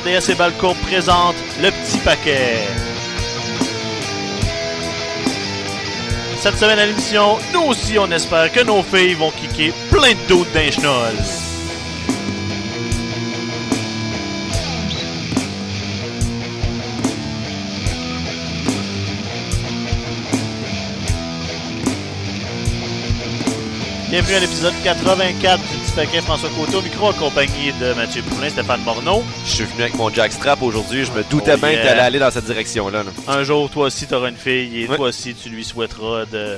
RDS et Balcourt présentent le petit paquet. Cette semaine à l'émission, nous aussi on espère que nos filles vont kicker plein de doutes d'un. Bienvenue à l'épisode 84 du Petit Paquet François Coteau, au micro accompagné de Mathieu Poulin, Stéphane Morneau. Je suis venu avec mon jackstrap aujourd'hui. Je me doutais Oh bien yeah. que t'allais aller dans cette direction-là. là. Un jour, toi aussi, t'auras une fille et Ouais. toi aussi, tu lui souhaiteras de,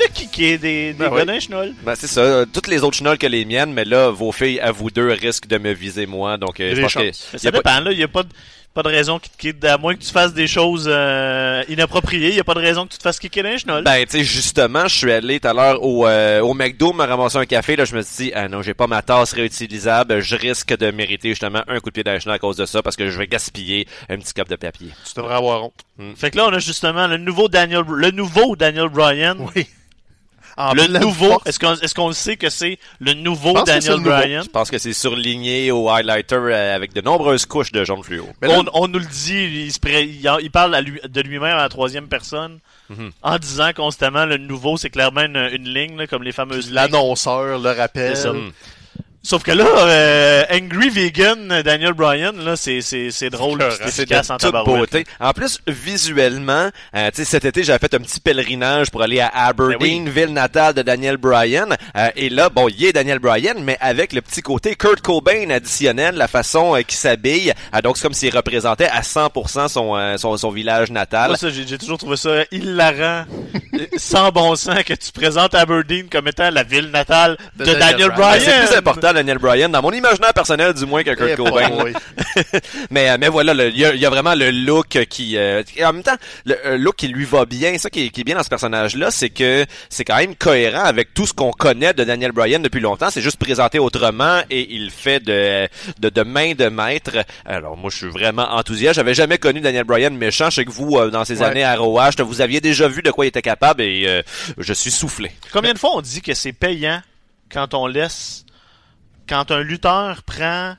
de kicker des, des Ben gars oui. d'un chenol. Ben, c'est ça. Toutes les autres chenolles que les miennes, mais là, vos filles, à vous deux, risquent de me viser moi. Donc, euh, je pense que. ça pas- dépend, là. Il n'y a pas de, pas de raison qui te quitte, à moins que tu fasses des choses euh, inappropriées. Il n'y a pas de raison que tu te fasses kicker d'un chenol. Ben, tu sais, justement, je suis allé tout à l'heure au, euh, au McDo me ramasser un café. Là, je me suis dit, ah non, j'ai pas ma tasse réutilisable. Je risque de mériter justement un coup de pied d'un à cause de ça parce que je vais gaspiller un petit cup de papier. Tu devrais avoir honte. Fait que là, on a justement le nouveau Daniel, le nouveau Daniel Bryan. Oui. En Le nouveau, est-ce qu'on est-ce qu'on le sait que c'est le nouveau Daniel le nouveau. Bryan? Je pense que c'est surligné au highlighter euh, avec de nombreuses couches de jaune fluo. Mais là, on, on nous le dit, il, se pré- il, en- il parle à lui- de lui-même à la troisième personne, Mhm. en disant constamment le nouveau, c'est clairement une, une ligne, là, comme les fameuses lignes. l'annonceur le rappelle. Sauf que là, euh, Angry Vegan Daniel Bryan, là, c'est, c'est, c'est drôle, c'est efficace de en toute beauté. En plus, visuellement, euh, tu sais, cet été, j'avais fait un petit pèlerinage pour aller à Aberdeen, Ben oui. ville natale de Daniel Bryan. Euh, et là, bon, il est Daniel Bryan, mais avec le petit côté Kurt Cobain additionnel, la façon euh, qu'il s'habille. Euh, donc, c'est comme s'il représentait à 100% son, euh, son, son village natal. Moi, ça, j'ai, j'ai toujours trouvé ça hilarant, sans bon sens, que tu présentes Aberdeen comme étant la ville natale de, De Daniel, Daniel Bryan. C'est plus important, Daniel Bryan, dans mon imaginaire personnel, du moins, que Kurt Eh, Cobain. mais, euh, mais voilà, il y, a- il y a vraiment le look qui... euh, en même temps, le euh, look qui lui va bien. Ça qui est, qui est bien dans ce personnage-là, c'est que c'est quand même cohérent avec tout ce qu'on connaît de Daniel Bryan depuis longtemps. C'est juste présenté autrement et il fait de, de, de main de maître. Alors moi, je suis vraiment enthousiaste. J'avais jamais connu Daniel Bryan méchant. Je sais que vous, euh, dans ces Ouais. années à Roach, vous aviez déjà vu de quoi il était capable et euh, je suis soufflé. Combien de fois on dit que c'est payant quand on laisse, quand un lutteur prend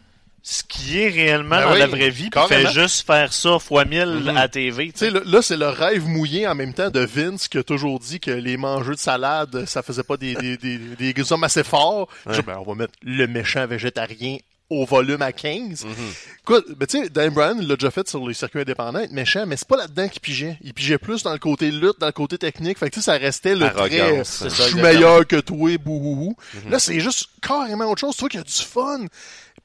ce qui est réellement Ben dans oui, la vraie vie, puis fait juste faire ça fois mille Mhm. à TV. Tu sais, là, c'est le rêve mouillé en même temps de Vince qui a toujours dit que les mangeurs de salade, ça faisait pas des, des, des, des hommes assez forts. Ben, on va mettre le méchant végétarien au volume à 15. Écoute, ben, tu sais, Dan Bryan l'a déjà fait sur les circuits indépendants, être méchant, mais c'est pas là-dedans qu'il pigeait. Il pigeait plus dans le côté lutte, dans le côté technique. Fait que tu sais, ça restait le Arrogance, très, c'est ça, je suis exactement. meilleur que toi, bouhouhou. Là, c'est juste carrément autre chose. Toi qui as du fun.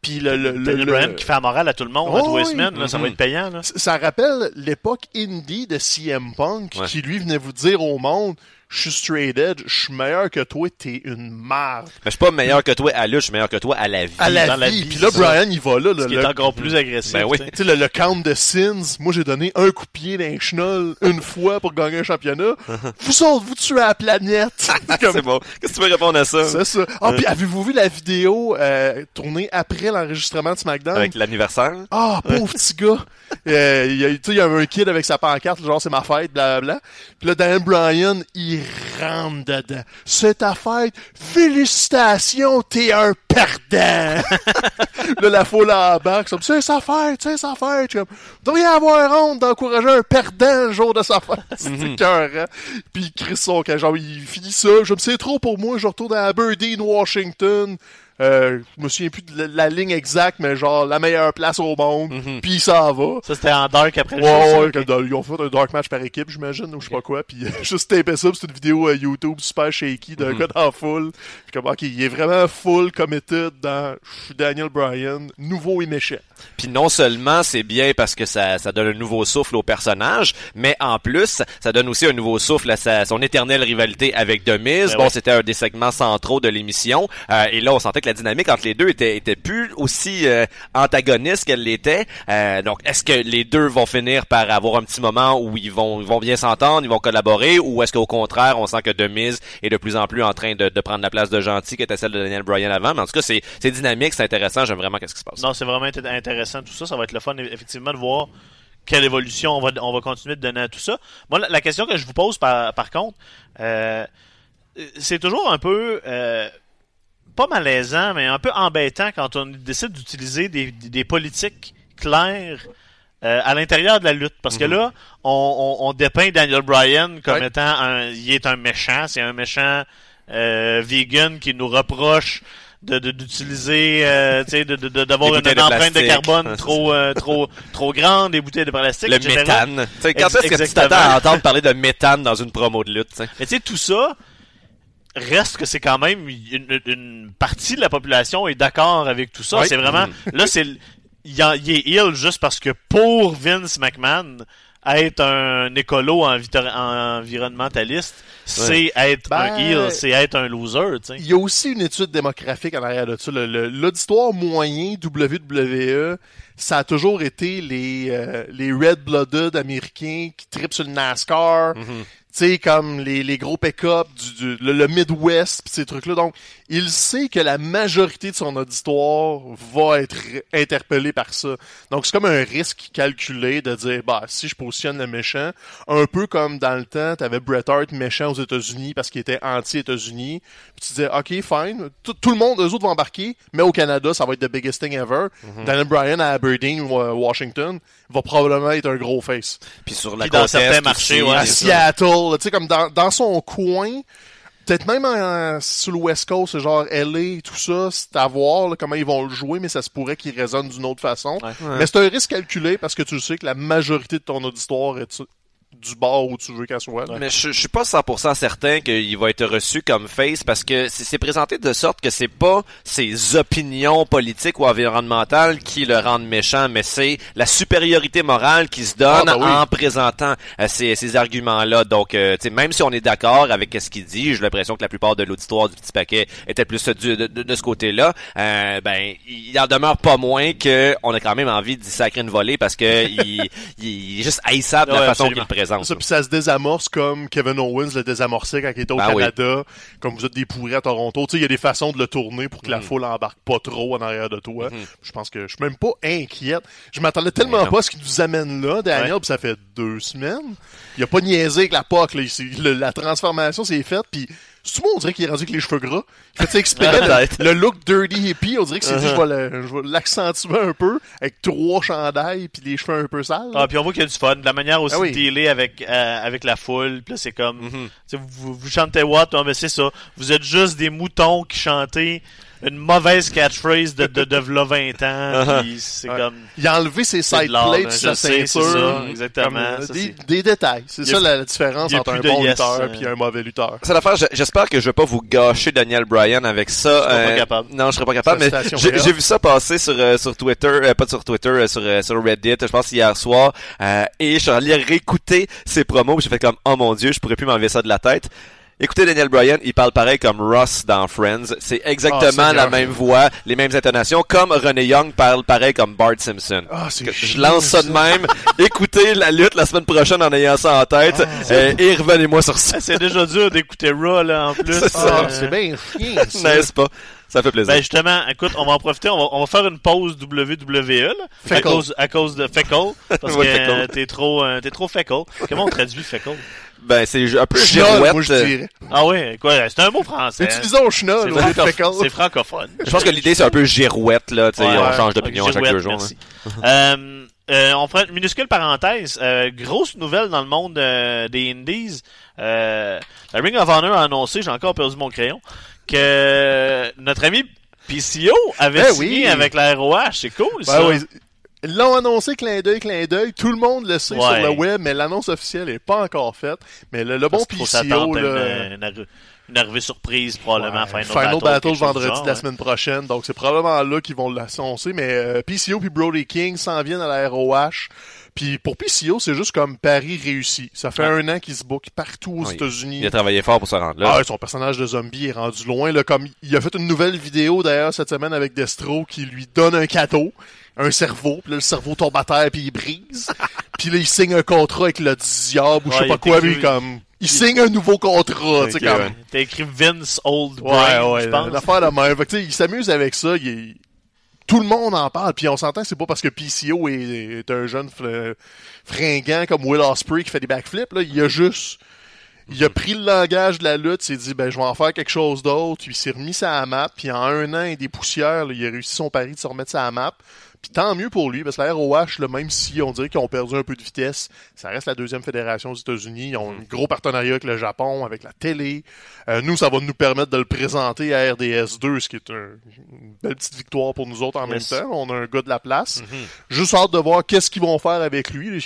Puis le, le, le, Daniel le- Bryan qui fait la morale à tout le monde à Oh tous les oui. semaines, là, ça va Mhm. être payant. Là. ça rappelle l'époque indie de CM Punk Ouais. qui lui venait vous dire au monde je suis straight edge, je suis meilleur que toi, t'es une merde. Mais je suis pas meilleur que toi à lutte, je suis meilleur que toi à la vie. À la dans la vie. vie, Puis là. Brian, il va là. Ce Le, qui le- est encore plus agressif. Ben oui. tu sais. le, le count de sins. Moi, j'ai donné un coup de pied d'un chenol une fois pour gagner un championnat. vous autres, vous tuez la planète. Comme- c'est bon. Qu'est-ce que tu veux répondre à ça? C'est ça. Ah, puis avez-vous vu la vidéo euh, tournée après l'enregistrement de SmackDown? Avec l'anniversaire? Ah, pauvre petit gars. Euh, il y a, tu sais, il y avait un kid avec sa pancarte, genre c'est ma fête, blablabla. Puis là, Dan Bryan, il rentre dedans. C'est ta fête. Félicitations, t'es un perdant. là, la foule embarque. comme, C'est sa fête, c'est sa fête. Comme, devriez avoir honte d'encourager un perdant le jour de sa fête. C'est écœurant. Puis il crie son camp. Genre, il finit ça. Je me sais trop pour moi. Je retourne à Aberdeen, Washington. Euh, je me souviens plus de la, la ligne exacte, mais genre la meilleure place au monde, Mhm. puis ça va. Ça, c'était en dark après le Ouais, show, ouais, ils ont fait un dark match par équipe, j'imagine, ou je sais pas quoi, puis juste taper ça, c'est une vidéo euh, YouTube super shaky d'un Mhm. gars dans foule. Puis comme, ok, il est vraiment full committed dans je suis Daniel Bryan, nouveau et méchant. Puis non seulement c'est bien parce que ça, ça donne un nouveau souffle au personnage, mais en plus, ça donne aussi un nouveau souffle à sa, son éternelle rivalité avec Miz. Ben bon, ouais. c'était un des segments centraux de l'émission. Euh, et là, on sentait que la dynamique entre les deux était, plus aussi euh, antagoniste qu'elle l'était. Euh, donc, est-ce que les deux vont finir par avoir un petit moment où ils vont, vont bien s'entendre, ils vont collaborer, ou est-ce qu'au contraire, on sent que Miz est de plus en plus en train de, prendre la place de gentil qui était celle de Daniel Bryan avant? Mais en tout cas, c'est dynamique, c'est intéressant. J'aime vraiment qu'est-ce qui se passe. Non, c'est vraiment int- intéressant tout ça. Ça va être le fun, effectivement, de voir quelle évolution on va, on va continuer de donner à tout ça. Moi, la, question que je vous pose, par, contre, euh, c'est toujours un peu, pas malaisant, mais un peu embêtant quand on décide d'utiliser des, des, politiques claires euh, à l'intérieur de la lutte. Parce que là, on, on, on dépeint Daniel Bryan comme Ouais. étant un, il est un méchant, c'est un méchant euh, vegan qui nous reproche d'utiliser euh, de de- d'avoir une, de empreinte de carbone trop euh, trop trop grande des bouteilles de plastique le etc. méthane. Tu sais, quand Ex- est-ce que tu t'attends à entendre parler de méthane dans une promo de lutte? mais tu sais tout ça reste que c'est quand même une, une partie de la population est d'accord avec tout ça. C'est vraiment là c'est il, est ill juste parce que pour Vince McMahon être un écolo environnementaliste c'est être un Ben, heel c'est être un loser tu sais. Il y a aussi une étude démographique en arrière de ça. Le- le- L'auditoire moyen WWE, ça a toujours été les, euh, les red-blooded américains qui tripent sur le NASCAR. Tu sais, comme les, les gros pick-up, du, du- le, le Midwest, pis ces trucs-là. Donc, il sait que la majorité de son auditoire va être interpellé par ça. Donc, c'est comme un risque calculé de dire, bah, si je positionne le méchant, un peu comme dans le temps, t'avais Bret Hart méchant aux États-Unis parce qu'il était anti-États-Unis. Puis tu disais, OK, fine, tout, tout le monde, eux autres vont embarquer, mais au Canada, ça va être the biggest thing ever. Daniel Bryan à Aberdeen ou à Washington va probablement être un gros face. Puis sur la Puis dans certains marchés, ouais, À Seattle, là, tu sais, comme dans, dans son coin, peut-être même en- sur le West Coast, c'est genre LA et tout ça, c'est à voir là, comment ils vont le jouer, mais ça se pourrait qu'il résonne d'une autre façon. Ouais. Mais c'est un risque calculé parce que tu sais que la majorité de ton auditoire est du bord où tu veux qu'elle soit. là. Mais je, je suis pas 100% certain qu'il va être reçu comme face parce que c'est présenté de sorte que c'est pas ses opinions politiques ou environnementales qui le rendent méchant, mais c'est la supériorité morale qui se donne Ah, bah oui. en présentant euh, ces, ces arguments-là. Donc, euh, même si on est d'accord avec ce qu'il dit, j'ai l'impression que la plupart de l'auditoire du petit paquet était plus du- de, de- de ce côté-là. euh, ben, il en demeure pas moins que on a quand même envie d'y sacrer une volée parce que il, il est juste haïssable de la Ouais, façon qu'il le présente. Ça, puis ça se désamorce comme Kevin Owens le désamorçait quand il était au Ben oui. Canada. Comme vous êtes des pourris à Toronto. Tu sais, il y a des façons de le tourner pour que Mm. la foule embarque pas trop en arrière de toi. Mhm. Je pense que je suis même pas inquiète. Je m'attendais tellement Ben non. pas à ce qu'il nous amène là, Daniel, Ouais. puis ça fait deux semaines. Il a pas niaisé avec la POC, là. Le- la transformation s'est faite, puis c'est tout le monde, on dirait qu'il est rendu avec les cheveux gras? Il fait exprès, Peut-être. le, le look dirty hippie, on dirait que c'est Uh-huh. je vais le- je vais l'accentuer un peu, avec trois chandails, puis les cheveux un peu sales. Ah, puis on voit qu'il y a du fun. De la manière aussi Ah oui. de dealer avec, euh, avec la foule. Puis là, c'est comme... Mhm. sais, vous, vous chantez what? Ah, ben c'est ça. Vous êtes juste des moutons qui chantez une mauvaise catchphrase de, de, de v'là 20 ans. puis c'est Ouais. comme... Il a enlevé ses de side plates sur je sa ceinture. ça, exactement. Comme, Ça, des, c'est- des détails. C'est ça la, la différence entre un de bon yes, lutteur euh. et un mauvais lutteur. C'est l'affaire, j'espère que je vais pas vous gâcher Daniel Bryan avec ça. seras pas Euh, capable. Non, je serais pas capable, mais j'ai vu ça passer sur euh, sur Twitter, euh, pas sur Twitter, euh, sur euh, sur Reddit, je pense hier soir, euh, et je suis allé réécouter ses promos, j'ai fait comme oh mon dieu, je pourrais plus m'enlever ça de la tête. Écoutez Daniel Bryan, il parle pareil comme Ross dans Friends. C'est exactement Ah, la même voix, les mêmes intonations, comme René Young parle pareil comme Bart Simpson. Ah, c'est Que- Je lance ça de même. Écoutez la lutte la semaine prochaine en ayant ça en tête, Ah, euh, et revenez-moi sur ça. Ah, c'est déjà dur d'écouter Raw, là, en plus. C'est. Ah, Euh, c'est bien. N'est-ce pas? Ça fait plaisir. Ben justement, écoute, on va en profiter, on va, on va faire une pause WWE là, à cause à cause de feckle parce Ouais, que euh, t'es trop euh, t'es trop feckle. Comment on traduit feckle? Ben, c'est un peu girouette. moi, je euh, dirais. Ah ouais, quoi, c'est un mot français. Utilisons schnoll C'est au francophone. Je pense que l'idée, c'est un peu girouette, là. Tu sais, Ouais, on change d'opinion à chaque deux jours. merci. euh, euh, on fera une minuscule parenthèse. Euh, grosse nouvelle dans le monde euh, des Indies. Euh, la Ring of Honor a annoncé, j'ai encore perdu mon crayon, que notre ami PCO avait Ben signé oui. avec la ROH, c'est cool Ben ça. oui. Ils l'ont annoncé, clin d'œil, clin d'œil. Tout le monde le sait Ouais. sur le web, mais l'annonce officielle n'est pas encore faite. Mais le, le bon PCO, là, une, une une arrivée surprise probablement Ouais, Final, Final Battle, vendredi genre, de la hein. semaine prochaine. Donc, c'est probablement là qu'ils vont l'annoncer. Mais euh, PCO puis Brody King s'en viennent à la ROH. Puis pour PCO, c'est juste comme Paris réussi. Ça fait un an qu'il se book partout aux Oui. États-Unis. Il a travaillé fort pour se rendre là. Ah, son personnage de zombie est rendu loin. Là, comme il a fait une nouvelle vidéo d'ailleurs cette semaine avec Destro qui lui donne un cadeau, un cerveau. Puis là, le cerveau tombe à terre puis il brise. puis là, il signe un contrat avec le diable ou je sais pas quoi. Puis comme il signe un nouveau contrat. tu sais comme. ouais. T'as écrit Vince Old Ouais, ouais, je pense. l'affaire de même. Fait que, il s'amuse avec ça. il Tout le monde en parle. Puis on s'entend que c'est pas parce que PCO est, est un jeune fr- fringant comme Will Ospreay qui fait des backflips. Là. Il a juste... Il a pris le langage de la lutte, s'est dit ben je vais en faire quelque chose d'autre, puis il s'est remis ça à la map, puis en un an et des poussières, là, il a réussi son pari de se remettre ça à la map. Puis tant mieux pour lui, parce que la ROH, là, même si on dirait qu'ils ont perdu un peu de vitesse, ça reste la deuxième fédération aux États-Unis. Ils ont un gros partenariat avec le Japon, avec la télé. Euh, nous, ça va nous permettre de le présenter à RDS2, ce qui est un- une belle petite victoire pour nous autres en Yes. même temps. On a un gars de la place. Juste hâte de voir qu'est-ce qu'ils vont faire avec lui.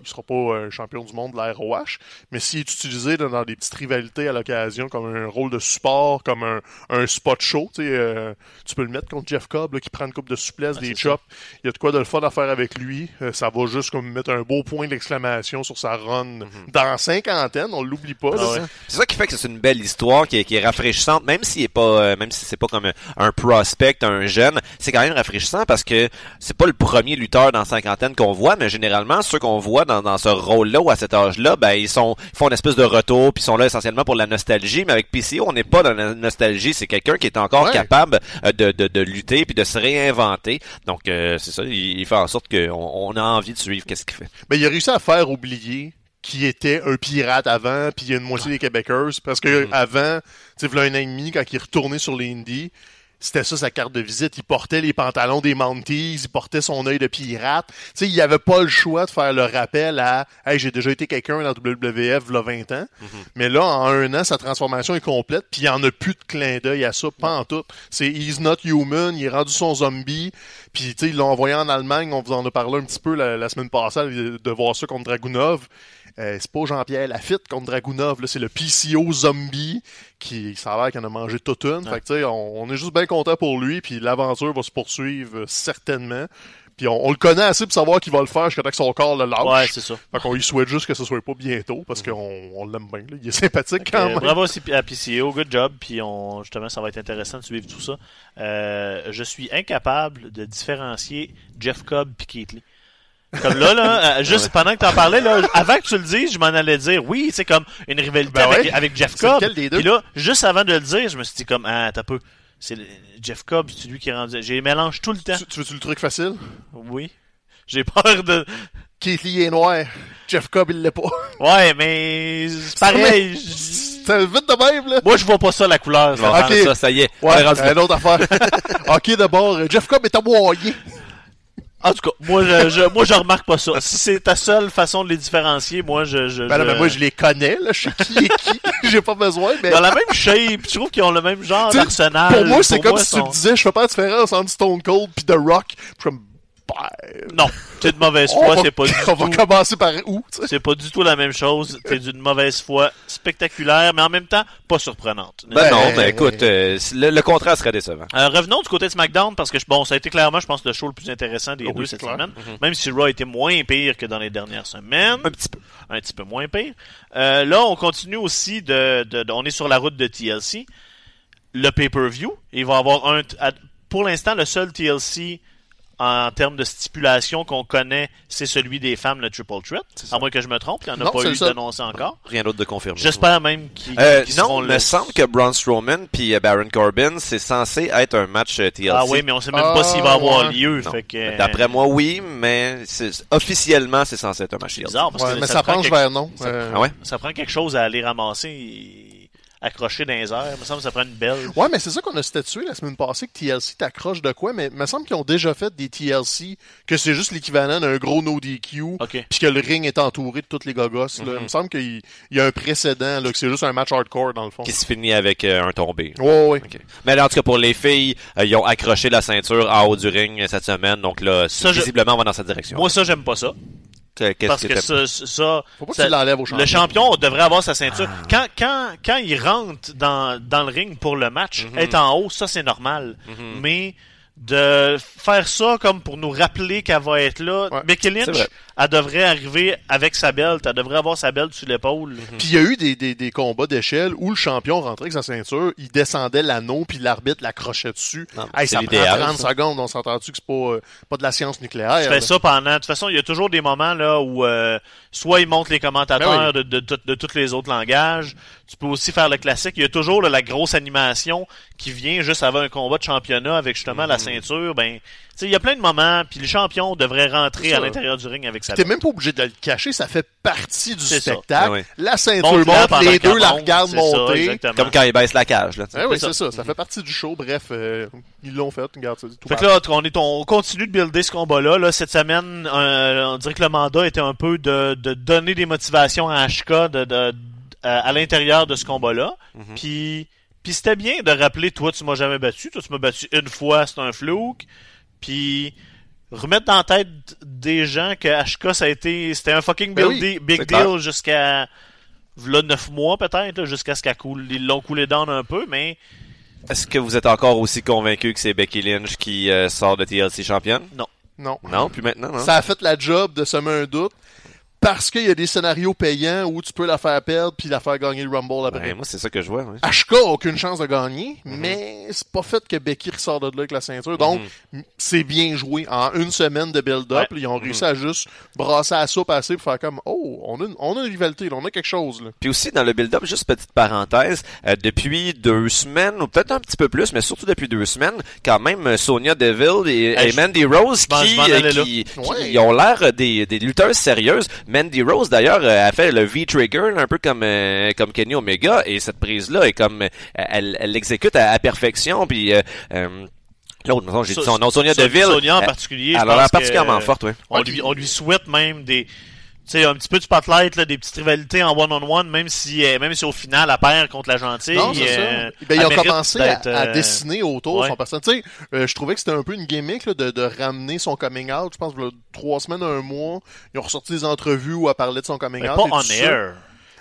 Il, il sera pas un champion du monde de la ROH, mais s'il est utilisé dans, des petites rivalités à l'occasion, comme un rôle de support, comme un, un spot show, euh, tu peux le mettre contre Jeff Cobb, là, qui prend une coupe de souplesse, des c'est chops. Il y a de quoi de le fun à faire avec lui. Euh, ça va juste comme mettre un beau point d'exclamation sur sa run dans cinquantaine, on l'oublie pas. Ah ouais. C'est ça qui fait que c'est une belle histoire qui est, qui est rafraîchissante, même s'il est pas, euh, même si c'est pas comme un, un prospect, un jeune, c'est quand même rafraîchissant parce que c'est pas le premier lutteur dans cinquantaine qu'on voit, mais généralement ceux qu'on voit dans, dans ce rôle-là ou à cet âge-là, ben ils sont, ils font une espèce de retour, puis ils sont là essentiellement pour la nostalgie. Mais avec PCO, on n'est pas dans la nostalgie, c'est quelqu'un qui est encore Ouais. capable euh, de, de, de lutter puis de se réinventer. Donc euh, c'est ça, il, il fait en sorte qu'on on a envie de suivre qu'est-ce qu'il fait. Ben, il a réussi à faire oublier qui était un pirate avant, puis il y a une moitié des Québécois, parce que avant, tu sais, un an et demi, quand il retourné sur les Indies, c'était ça sa carte de visite. Il portait les pantalons des Mounties, il portait son œil de pirate. Tu sais, il avait pas le choix de faire le rappel à « Hey, j'ai déjà été quelqu'un dans WWF v'là 20 ans. Mais là, en un an, sa transformation est complète, puis il y en a plus de clin d'œil à ça, pas en tout. C'est « He's not human », il est rendu son zombie, puis tu sais, ils l'ont envoyé en Allemagne, on vous en a parlé un petit peu la, la semaine passée, de voir ça contre Dragunov. Euh, c'est pas Jean-Pierre Lafitte contre Dragunov, c'est le PCO zombie qui ça a l'air qu'il en a mangé toute une. Fait que, on, on est juste bien content pour lui, puis l'aventure va se poursuivre euh, certainement. Puis on, on le connaît assez pour savoir qu'il va le faire jusqu'à temps que son corps le lâche. Ouais, c'est ça. fait qu'on lui souhaite juste que ce soit pas bientôt, parce qu'on on l'aime bien. là. Il est sympathique quand même. bravo aussi à PCO, good job. Puis on, justement, ça va être intéressant de suivre tout ça. Euh, je suis incapable de différencier Jeff Cobb et Keith Lee. Comme là, là, euh, juste pendant que t'en parlais, là, avant que tu le dises, je m'en allais dire, oui, c'est comme une rivalité Ben avec, ouais. avec Jeff C'est Cobb. lequel des deux? Puis là, juste avant de le dire, je me suis dit comme, ah, t'as peu. C'est le- Jeff Cobb, c'est lui qui est rendu. J'ai les mélange tout le temps. Tu, tu veux-tu le truc facile? Oui. J'ai peur de. Keith Lee est noir. Jeff Cobb, il l'est pas. Ouais, mais c'est pareil. C'est vite de même, là. Moi, je vois pas ça la couleur. Bon, Ok. ça, ça y est. Ouais, une autre affaire. ok, d'abord, Jeff Cobb est à moyen. En tout cas, moi je, je, moi je remarque pas ça. Si c'est ta seule façon de les différencier, moi je. je, Ben là, je- mais moi, je les connais, là. Je sais qui est qui. J'ai pas besoin, mais. Dans la même shape, je trouve qu'ils ont le même genre Tu d'arsenal. Pour moi, c'est comme si sont- tu me disais, je fais pas la différence entre Stone Cold pis The Rock. Puis je suis comme, ben, Non, t'es de mauvaise on foi, va, c'est pas du on va tout. commencer par où? C'est pas du tout la même chose. T'es d'une mauvaise foi spectaculaire, mais en même temps pas surprenante. Ben, Ben, non, mais écoute, euh, le, le contrat serait décevant. Euh, revenons du côté de SmackDown parce que bon, ça a été clairement, je pense, le show le plus intéressant des Oh deux cette c'est clair. semaine. Même si Raw était moins pire que dans les dernières semaines. Un petit peu. un petit peu moins pire. Euh, là, on continue aussi de, de, de- On est sur la route de TLC. Le pay-per-view. Il va y avoir un. à- Pour l'instant, le seul TLC en termes de stipulation qu'on connaît, c'est celui des femmes, le Triple Threat. À moins que je me trompe, il n'y en a Non, pas eu d'annoncé encore. Rien d'autre de confirmé. J'espère même qu'ils Euh, qu'ils non, il me semble que Braun Strowman puis euh, Baron Corbin, c'est censé être un match euh, TLC. Ah oui, mais on sait même Ah, pas s'il va avoir ouais. lieu. Que, D'après moi, oui, mais officiellement, c'est censé être un match c'est TLC. bizarre parce Ouais, que mais ça, penche quelque- vers non. Euh, Ah ouais? ça prend quelque chose à aller ramasser accroché dans les airs. Il me semble que ça prend une belle. Ouais, mais c'est ça qu'on a statué la semaine passée que TLC t'accroche de quoi, mais il me semble qu'ils ont déjà fait des TLC que c'est juste l'équivalent d'un gros no DQ, puis que le ring est entouré de toutes les gogos. là. Il me semble qu'il il y a un précédent, là, que c'est juste un match hardcore dans le fond. Qui se finit avec euh, un tombé. Ouais, ouais. Mais là, en tout cas, pour les filles, euh, ils ont accroché la ceinture en haut du ring euh, cette semaine. Donc là, Ça, je- visiblement, on va dans cette direction. Moi, ça, j'aime pas ça. Qu'est-ce Parce que ça, ça, Faut pas que ça- tu l'enlèves au champion. le champion devrait avoir sa ceinture. Quand, quand, quand il rentre dans, dans le ring pour le match, Mhm. être en haut, ça c'est normal. Mais de faire ça comme pour nous rappeler qu'elle va être là, Ouais, Becky Lynch, elle devrait arriver avec sa belt, elle devrait avoir sa belt sur l'épaule. Puis il y a eu des, des, des combats d'échelle où le champion rentrait avec sa ceinture, il descendait l'anneau, puis l'arbitre l'accrochait dessus. Non, Hey, c'est ça prend l'idéal, 30 ça. secondes, on s'entend-tu que c'est pas, euh, pas de la science nucléaire. Tu là? fais ça pendant. De toute façon, il y a toujours des moments là où euh, soit ils montent les commentateurs Ben de, de, tout- de tous les autres langages. Tu peux aussi faire le classique. Il y a toujours là, la grosse animation qui vient juste avant un combat de championnat avec justement Mhm. la ceinture. Ben, tu sais, il y a plein de moments. Puis le champion devrait rentrer à ça. l'intérieur du ring avec sa T'es belt. même pas obligé de le cacher, ça fait partie du ça. spectacle. Oui. La ceinture monte, pendant les deux la monte, regardent ça, monter. Comme quand ils baissent la cage. Là, tu. Eh oui, C'est ça. ça. Ça fait partie du show. Bref, euh, ils l'ont fait. Regarde, c'est tout Fait que là, on, est, on continue de builder ce combat-là. Là, cette semaine, euh, on dirait que le mandat était un peu de, de donner des motivations à HK de, de- à, à l'intérieur de ce combat-là. Puis, puis c'était bien de rappeler, toi, tu m'as jamais battu. Toi, tu m'as battu une fois, c'est un flouk. Puis remettre dans la tête des gens que HK, ça a été, c'était un fucking Ben big, oui, deal- big jusqu'à là, neuf mois peut-être, jusqu'à ce qu'ils coule, ils l'ont coulé down un peu, mais Est-ce que vous êtes encore aussi convaincu que c'est Becky Lynch qui euh, sort de TLC championne? Non. Non, plus maintenant, non? Ça a fait la job de semer un doute. Parce qu'il y a des scénarios payants où tu peux la faire perdre puis la faire gagner le Rumble après. Ben, moi, c'est ça que je vois. ouais. HK a aucune chance de gagner, mais c'est pas fait que Becky ressort de là avec la ceinture. Donc, m- c'est bien joué. En une semaine de build-up, Ouais. ils ont réussi à juste brasser la soupe assez pour faire comme Oh, on a une, on a une rivalité, là, on a quelque chose. Là. Puis aussi, dans le build-up, juste petite parenthèse, euh, depuis deux semaines, ou peut-être un petit peu plus, mais surtout depuis deux semaines, quand même, euh, Sonia Deville et, Hey, et je- Mandy Rose qui, euh, qui, qui Ouais. ont l'air des, des lutteuses sérieuses. Mandy Rose, d'ailleurs, euh, a fait le V-Trigger, un peu comme, euh, comme Kenny Omega, et cette prise-là est comme, euh, elle elle l'exécute à, à perfection, puis... L'autre, non, j'ai dit son nom, Sonia So- Deville. Sonia en particulier. Elle je a l'air pense que, particulièrement forte, oui. On lui, on lui souhaite même des. Tu sais, un petit peu de spotlight, là, des petites rivalités en one-on-one, même si, euh, même si au final, elle perd contre la gentille. Non, c'est euh, ça. Ben, ils ont commencé à, euh, dessiner autour ouais. de son personnage. Tu sais, euh, je trouvais que c'était un peu une gimmick là, de, de ramener son coming out. Je pense que trois semaines, un mois, ils ont ressorti des entrevues où elle parlait de son coming mais out. pas et tout on ça. air.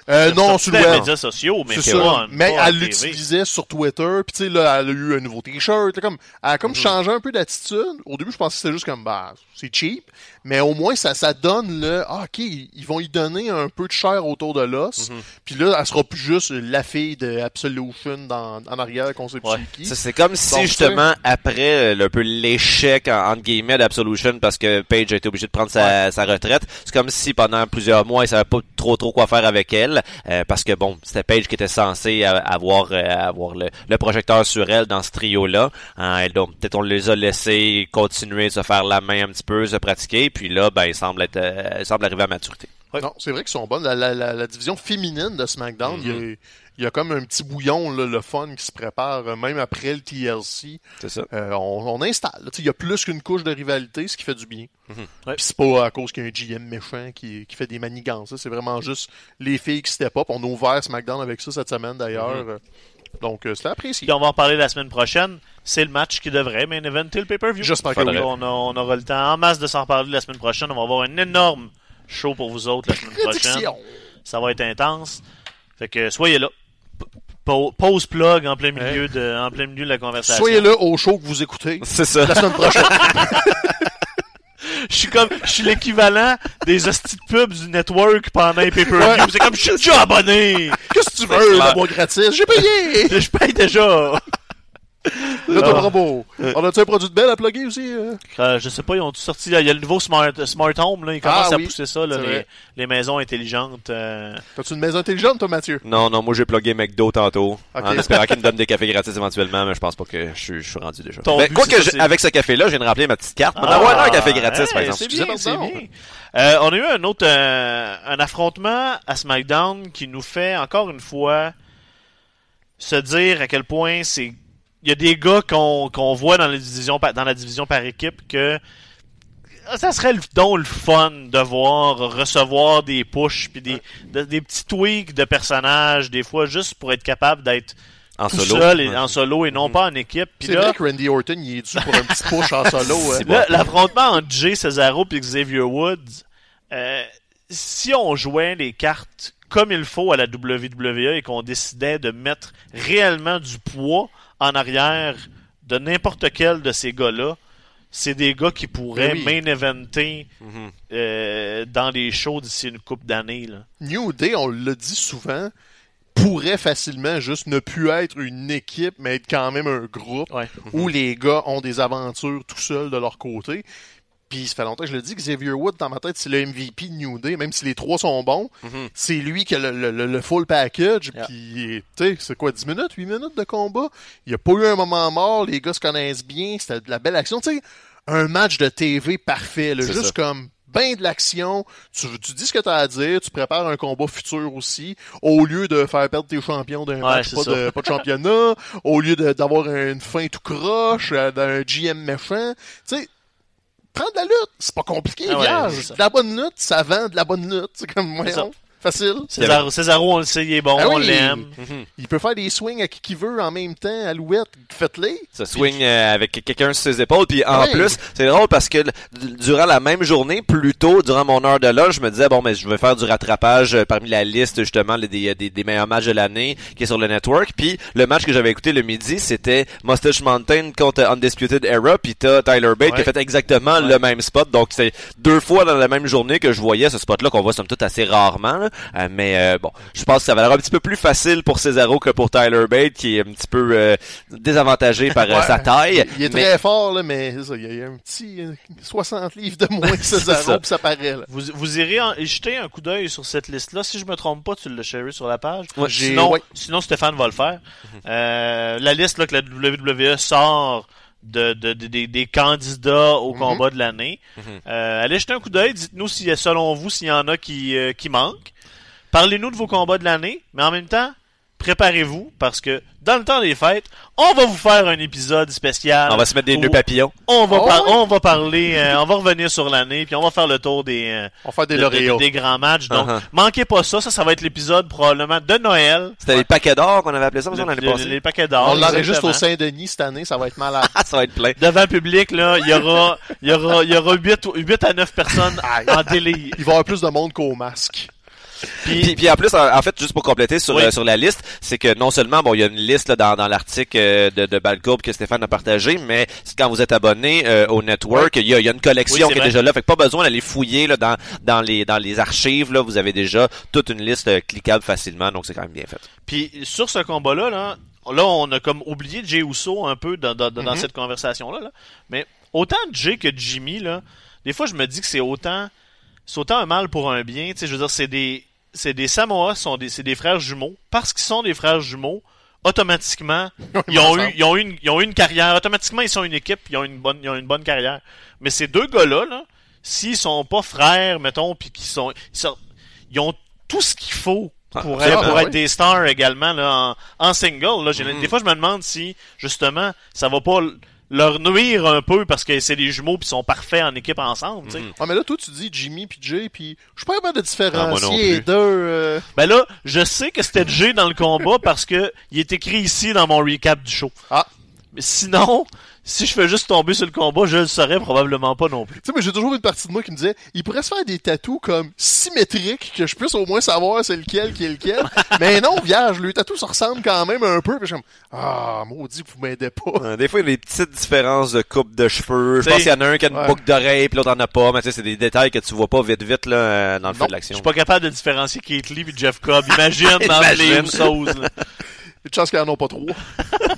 Euh, non, Sur le web. médias sociaux, mais C'est ça. mais elle l'utilisait sur Twitter, puis tu sais là, elle a eu un nouveau t-shirt, comme elle a comme changé un peu d'attitude. Au début, je pensais que c'était juste comme bah c'est cheap, mais au moins ça ça donne le ah, OK, ils vont y donner un peu de chair autour de l'os. Puis là, elle sera plus juste la fille de Absolution dans en arrière qu'on sait Ouais. qui. C'est comme si Donc, justement après euh, un peu l'échec en- entre guillemets d'Absolution parce que Paige a été obligé de prendre sa, sa retraite, c'est comme si pendant plusieurs mois il savait pas trop trop quoi faire avec elle euh, parce que bon c'était Paige qui était censée euh, avoir euh, avoir le, le projecteur sur elle dans ce trio là. donc peut-être on les a laissés continuer de se faire la main un petit peu, se pratiquer puis là ben il semble être euh, semble arriver à maturité. Non, c'est vrai qu'ils sont bonnes. La, la, la, la division féminine de SmackDown, il y a- il y, a comme un petit bouillon, là, le fun qui se prépare, euh, même après le TLC. C'est ça. Euh, on, on installe. Il y a plus qu'une couche de rivalité, ce qui fait du bien. Ouais. Puis c'est pas à cause qu'il y a un GM méchant qui, qui fait des manigances. C'est vraiment juste les filles qui step up. On a ouvert SmackDown avec ça cette semaine d'ailleurs. Euh, Donc euh, c'était apprécié. Puis on va en parler la semaine prochaine. C'est le match qui devrait main eventer le pay-per-view. J'espère oui. On, a- on aura le temps en masse de s'en parler la semaine prochaine. On va avoir un énorme show pour vous autres la semaine prochaine. Ça va être intense. Fait que soyez là. Pause plug en plein milieu de, en plein milieu de la conversation. Soyez là au show que vous écoutez C'est ça. la semaine prochaine. Je suis comme, je suis l'équivalent des hosties de pubs du network pendant les pay-per-view. C'est comme, je suis déjà abonné. Qu'est-ce que tu veux, l'avoir gratis? J'ai payé! Je paye déjà. Là, t'as bravo. On a-tu un produit de belle à plugger aussi? euh? Euh, je sais pas, ils ont tout sorti. Là. Il y a le nouveau Smart, Smart Home. Là. Ils commencent Ah à oui, pousser ça, là, les, maisons intelligentes. euh. T'as-tu une maison intelligente, toi, Mathieu? Non, non, moi j'ai plugué McDo tantôt, en espérant qu'il me donne des cafés gratis éventuellement, mais je pense pas que je suis, je suis rendu déjà. Mais but, quoi que ça, avec ce café-là, je viens de remplir ma petite carte. On Ah, avoir un café gratis, hey, par exemple. C'est bien, bien. Euh, on a eu un autre euh, un affrontement à SmackDown qui nous fait encore une fois se dire à quel point c'est. Il y a des gars qu'on qu'on voit dans la division par- dans la division par équipe que ça serait le, donc le fun de voir recevoir des pushes puis des, de- des petits tweaks de personnages des fois juste pour être capable d'être En tout solo. seul et, en solo et non pas en équipe. Puis C'est là, vrai que Randy Orton, il est dû pour un petit push en solo. hein. Bon. L'affrontement entre Jay Cesaro et Xavier Woods, euh, si on jouait les cartes comme il faut à la WWE et qu'on décidait de mettre réellement du poids en arrière de n'importe quel de ces gars-là, c'est des gars qui pourraient Oui. main eventer Mhm. euh, dans les shows d'ici une coupe d'années. New Day, on le dit souvent, pourrait facilement juste ne plus être une équipe, mais être quand même un groupe Ouais. où les gars ont des aventures tout seuls de leur côté. Puis ça fait longtemps que je le dis, Xavier Wood, dans ma tête, c'est le MVP de New Day, même si les trois sont bons. Mhm. C'est lui qui a le, le- le- full package. Yeah. Puis, tu sais, c'est quoi, 10 minutes, 8 minutes de combat? Il n'y a pas eu un moment mort, les gars se connaissent bien, c'était de la belle action. Tu sais, un match de TV parfait, là, juste ça. comme ben de l'action, tu, tu dis ce que tu as à dire, tu prépares un combat futur aussi, au lieu de faire perdre tes champions d'un Ouais, match, pas de, pas de championnat, au lieu d'avoir une fin tout croche, euh, d'un GM méchant. Tu sais, prends de la lutte, c'est pas compliqué, Ah ouais. De la bonne lutte, ça vend de la bonne lutte. C'est comme, voyons, facile. Cesaro, Cesaro, on le sait, il est bon, Ah on l'aime. Mhm. Il peut faire des swings à qui qu'il veut en même temps, Alouette, faites-les. Ça swing euh, avec quelqu'un sur ses épaules. Puis en plus, c'est drôle parce que durant la même journée, plus tôt, durant mon heure de lunch, je me disais, bon, mais je vais faire du rattrapage euh, parmi la liste, justement, les- des, des, des meilleurs matchs de l'année qui est sur le network. Puis le match que j'avais écouté le midi, c'était Mustache Mountain contre Undisputed Era. Puis t'as Tyler Bate qui a fait exactement le même spot. Donc c'est deux fois dans la même journée que je voyais ce spot-là qu'on voit somme toute assez rarement. là. Euh, mais euh, bon, je pense que ça va l'air un petit peu plus facile pour Cesaro que pour Tyler Bate qui est un petit peu euh, désavantagé par Ouais. sa taille. Il est Mais- très fort, là, mais c'est ça, il y a un petit euh, 60 livres de moins que Cesaro, ça. puis ça paraît. Là. Vous, vous irez en- jeter un coup d'œil sur cette liste-là. Si je me trompe pas, tu l'as sharé sur la page. Ouais, j'ai- sinon, ouais. sinon, Stéphane va le faire. Euh, la liste là, que la WWE sort de, de- de- des- des candidats au Mhm. combat de l'année. Mhm. Euh, allez jeter un coup d'œil. Dites-nous si, selon vous, s'il y en a qui, euh, qui manquent. Parlez-nous de vos combats de l'année, mais en même temps, préparez-vous parce que dans le temps des fêtes, on va vous faire un épisode spécial. On va se mettre des nœuds papillons. On va, Oh par- oui. on va parler, euh, on va revenir sur l'année, puis on va faire le tour des, euh, On va faire des de- de- lauréats. des grands matchs. Donc, Uh-huh. manquez pas ça. Ça, ça va être l'épisode probablement de Noël. C'était les paquets d'or qu'on avait appelé ça, l'année passée. les paquets d'or. On l'enregistre au. Saint-Denis cette année, ça va être malade. Ah, ça va être plein. Devant le public, là, il y aura, il y aura, il y aura 8, 8 à 9 personnes en délire. Il va y avoir plus de monde qu'au masque. Puis, puis en plus, en, en fait, juste pour compléter sur, Oui. euh, sur la liste, c'est que non seulement, bon, il y a une liste là, dans, dans l'article euh, de, de Balcourbe que Stéphane a partagé, mais quand vous êtes abonné euh, au network, il y, a, il y a une collection Oui, qui est déjà là. Fait que pas besoin d'aller fouiller là, dans, dans, les, dans les archives. Là, vous avez déjà toute une liste euh, cliquable facilement, donc c'est quand même bien fait. Puis sur ce combat-là, là, là, on a comme oublié Jay Uso un peu dans, dans, dans Mhm. cette conversation-là. Là. Mais autant Jay que Jimmy, là, des fois, je me dis que c'est autant, c'est autant un mal pour un bien. Tu sais, je veux dire, c'est des, c'est des Samoa, sont des, c'est des frères jumeaux. Parce qu'ils sont des frères jumeaux, automatiquement, ils ont eu, ils ont eu une, ils ont eu une carrière. Automatiquement, ils sont une équipe, ils ont une bonne, ils ont une bonne carrière. Mais ces deux gars-là, là, s'ils sont pas frères, mettons, puis qu'ils sont, ils, sont- ils ont tout ce qu'il faut Ah, pour, être, pour oui. être des stars également là, en, en single. Là, Mhm. Des fois, je me demande si, justement, ça va pas leur nuire un peu parce que c'est des jumeaux puis sont parfaits en équipe ensemble. tu sais. Mhm. Ah, mais là, toi, tu dis Jimmy puis Jay, puis je suis pas capable de Ah, différencier les plus. deux. euh, Ben là, je sais que c'était Jay dans le combat parce que il est écrit ici dans mon recap du show. Ah. Mais sinon, si je fais juste tomber sur le combat, je le saurais probablement pas non plus. Tu sais, mais j'ai toujours une partie de moi qui me disait, il pourrait se faire des tatous comme symétriques, que je puisse au moins savoir c'est lequel qui est lequel. mais non, vierge, le tatou, ça ressemble quand même un peu. Puis je suis comme, ah, maudit, vous m'aidez pas. Des fois, il y a des petites différences de coupe de cheveux. Je pense qu'il y en a un qui a une ouais. boucle d'oreille, puis l'autre en a pas. Mais tu sais, c'est des détails que tu vois pas vite vite là, euh, dans le Non, feu de Je l'action. suis pas capable de différencier Kate Lee et Jeff Cobb. Imagine dans les. Usos. là. Une chance qu'il en a pas trop.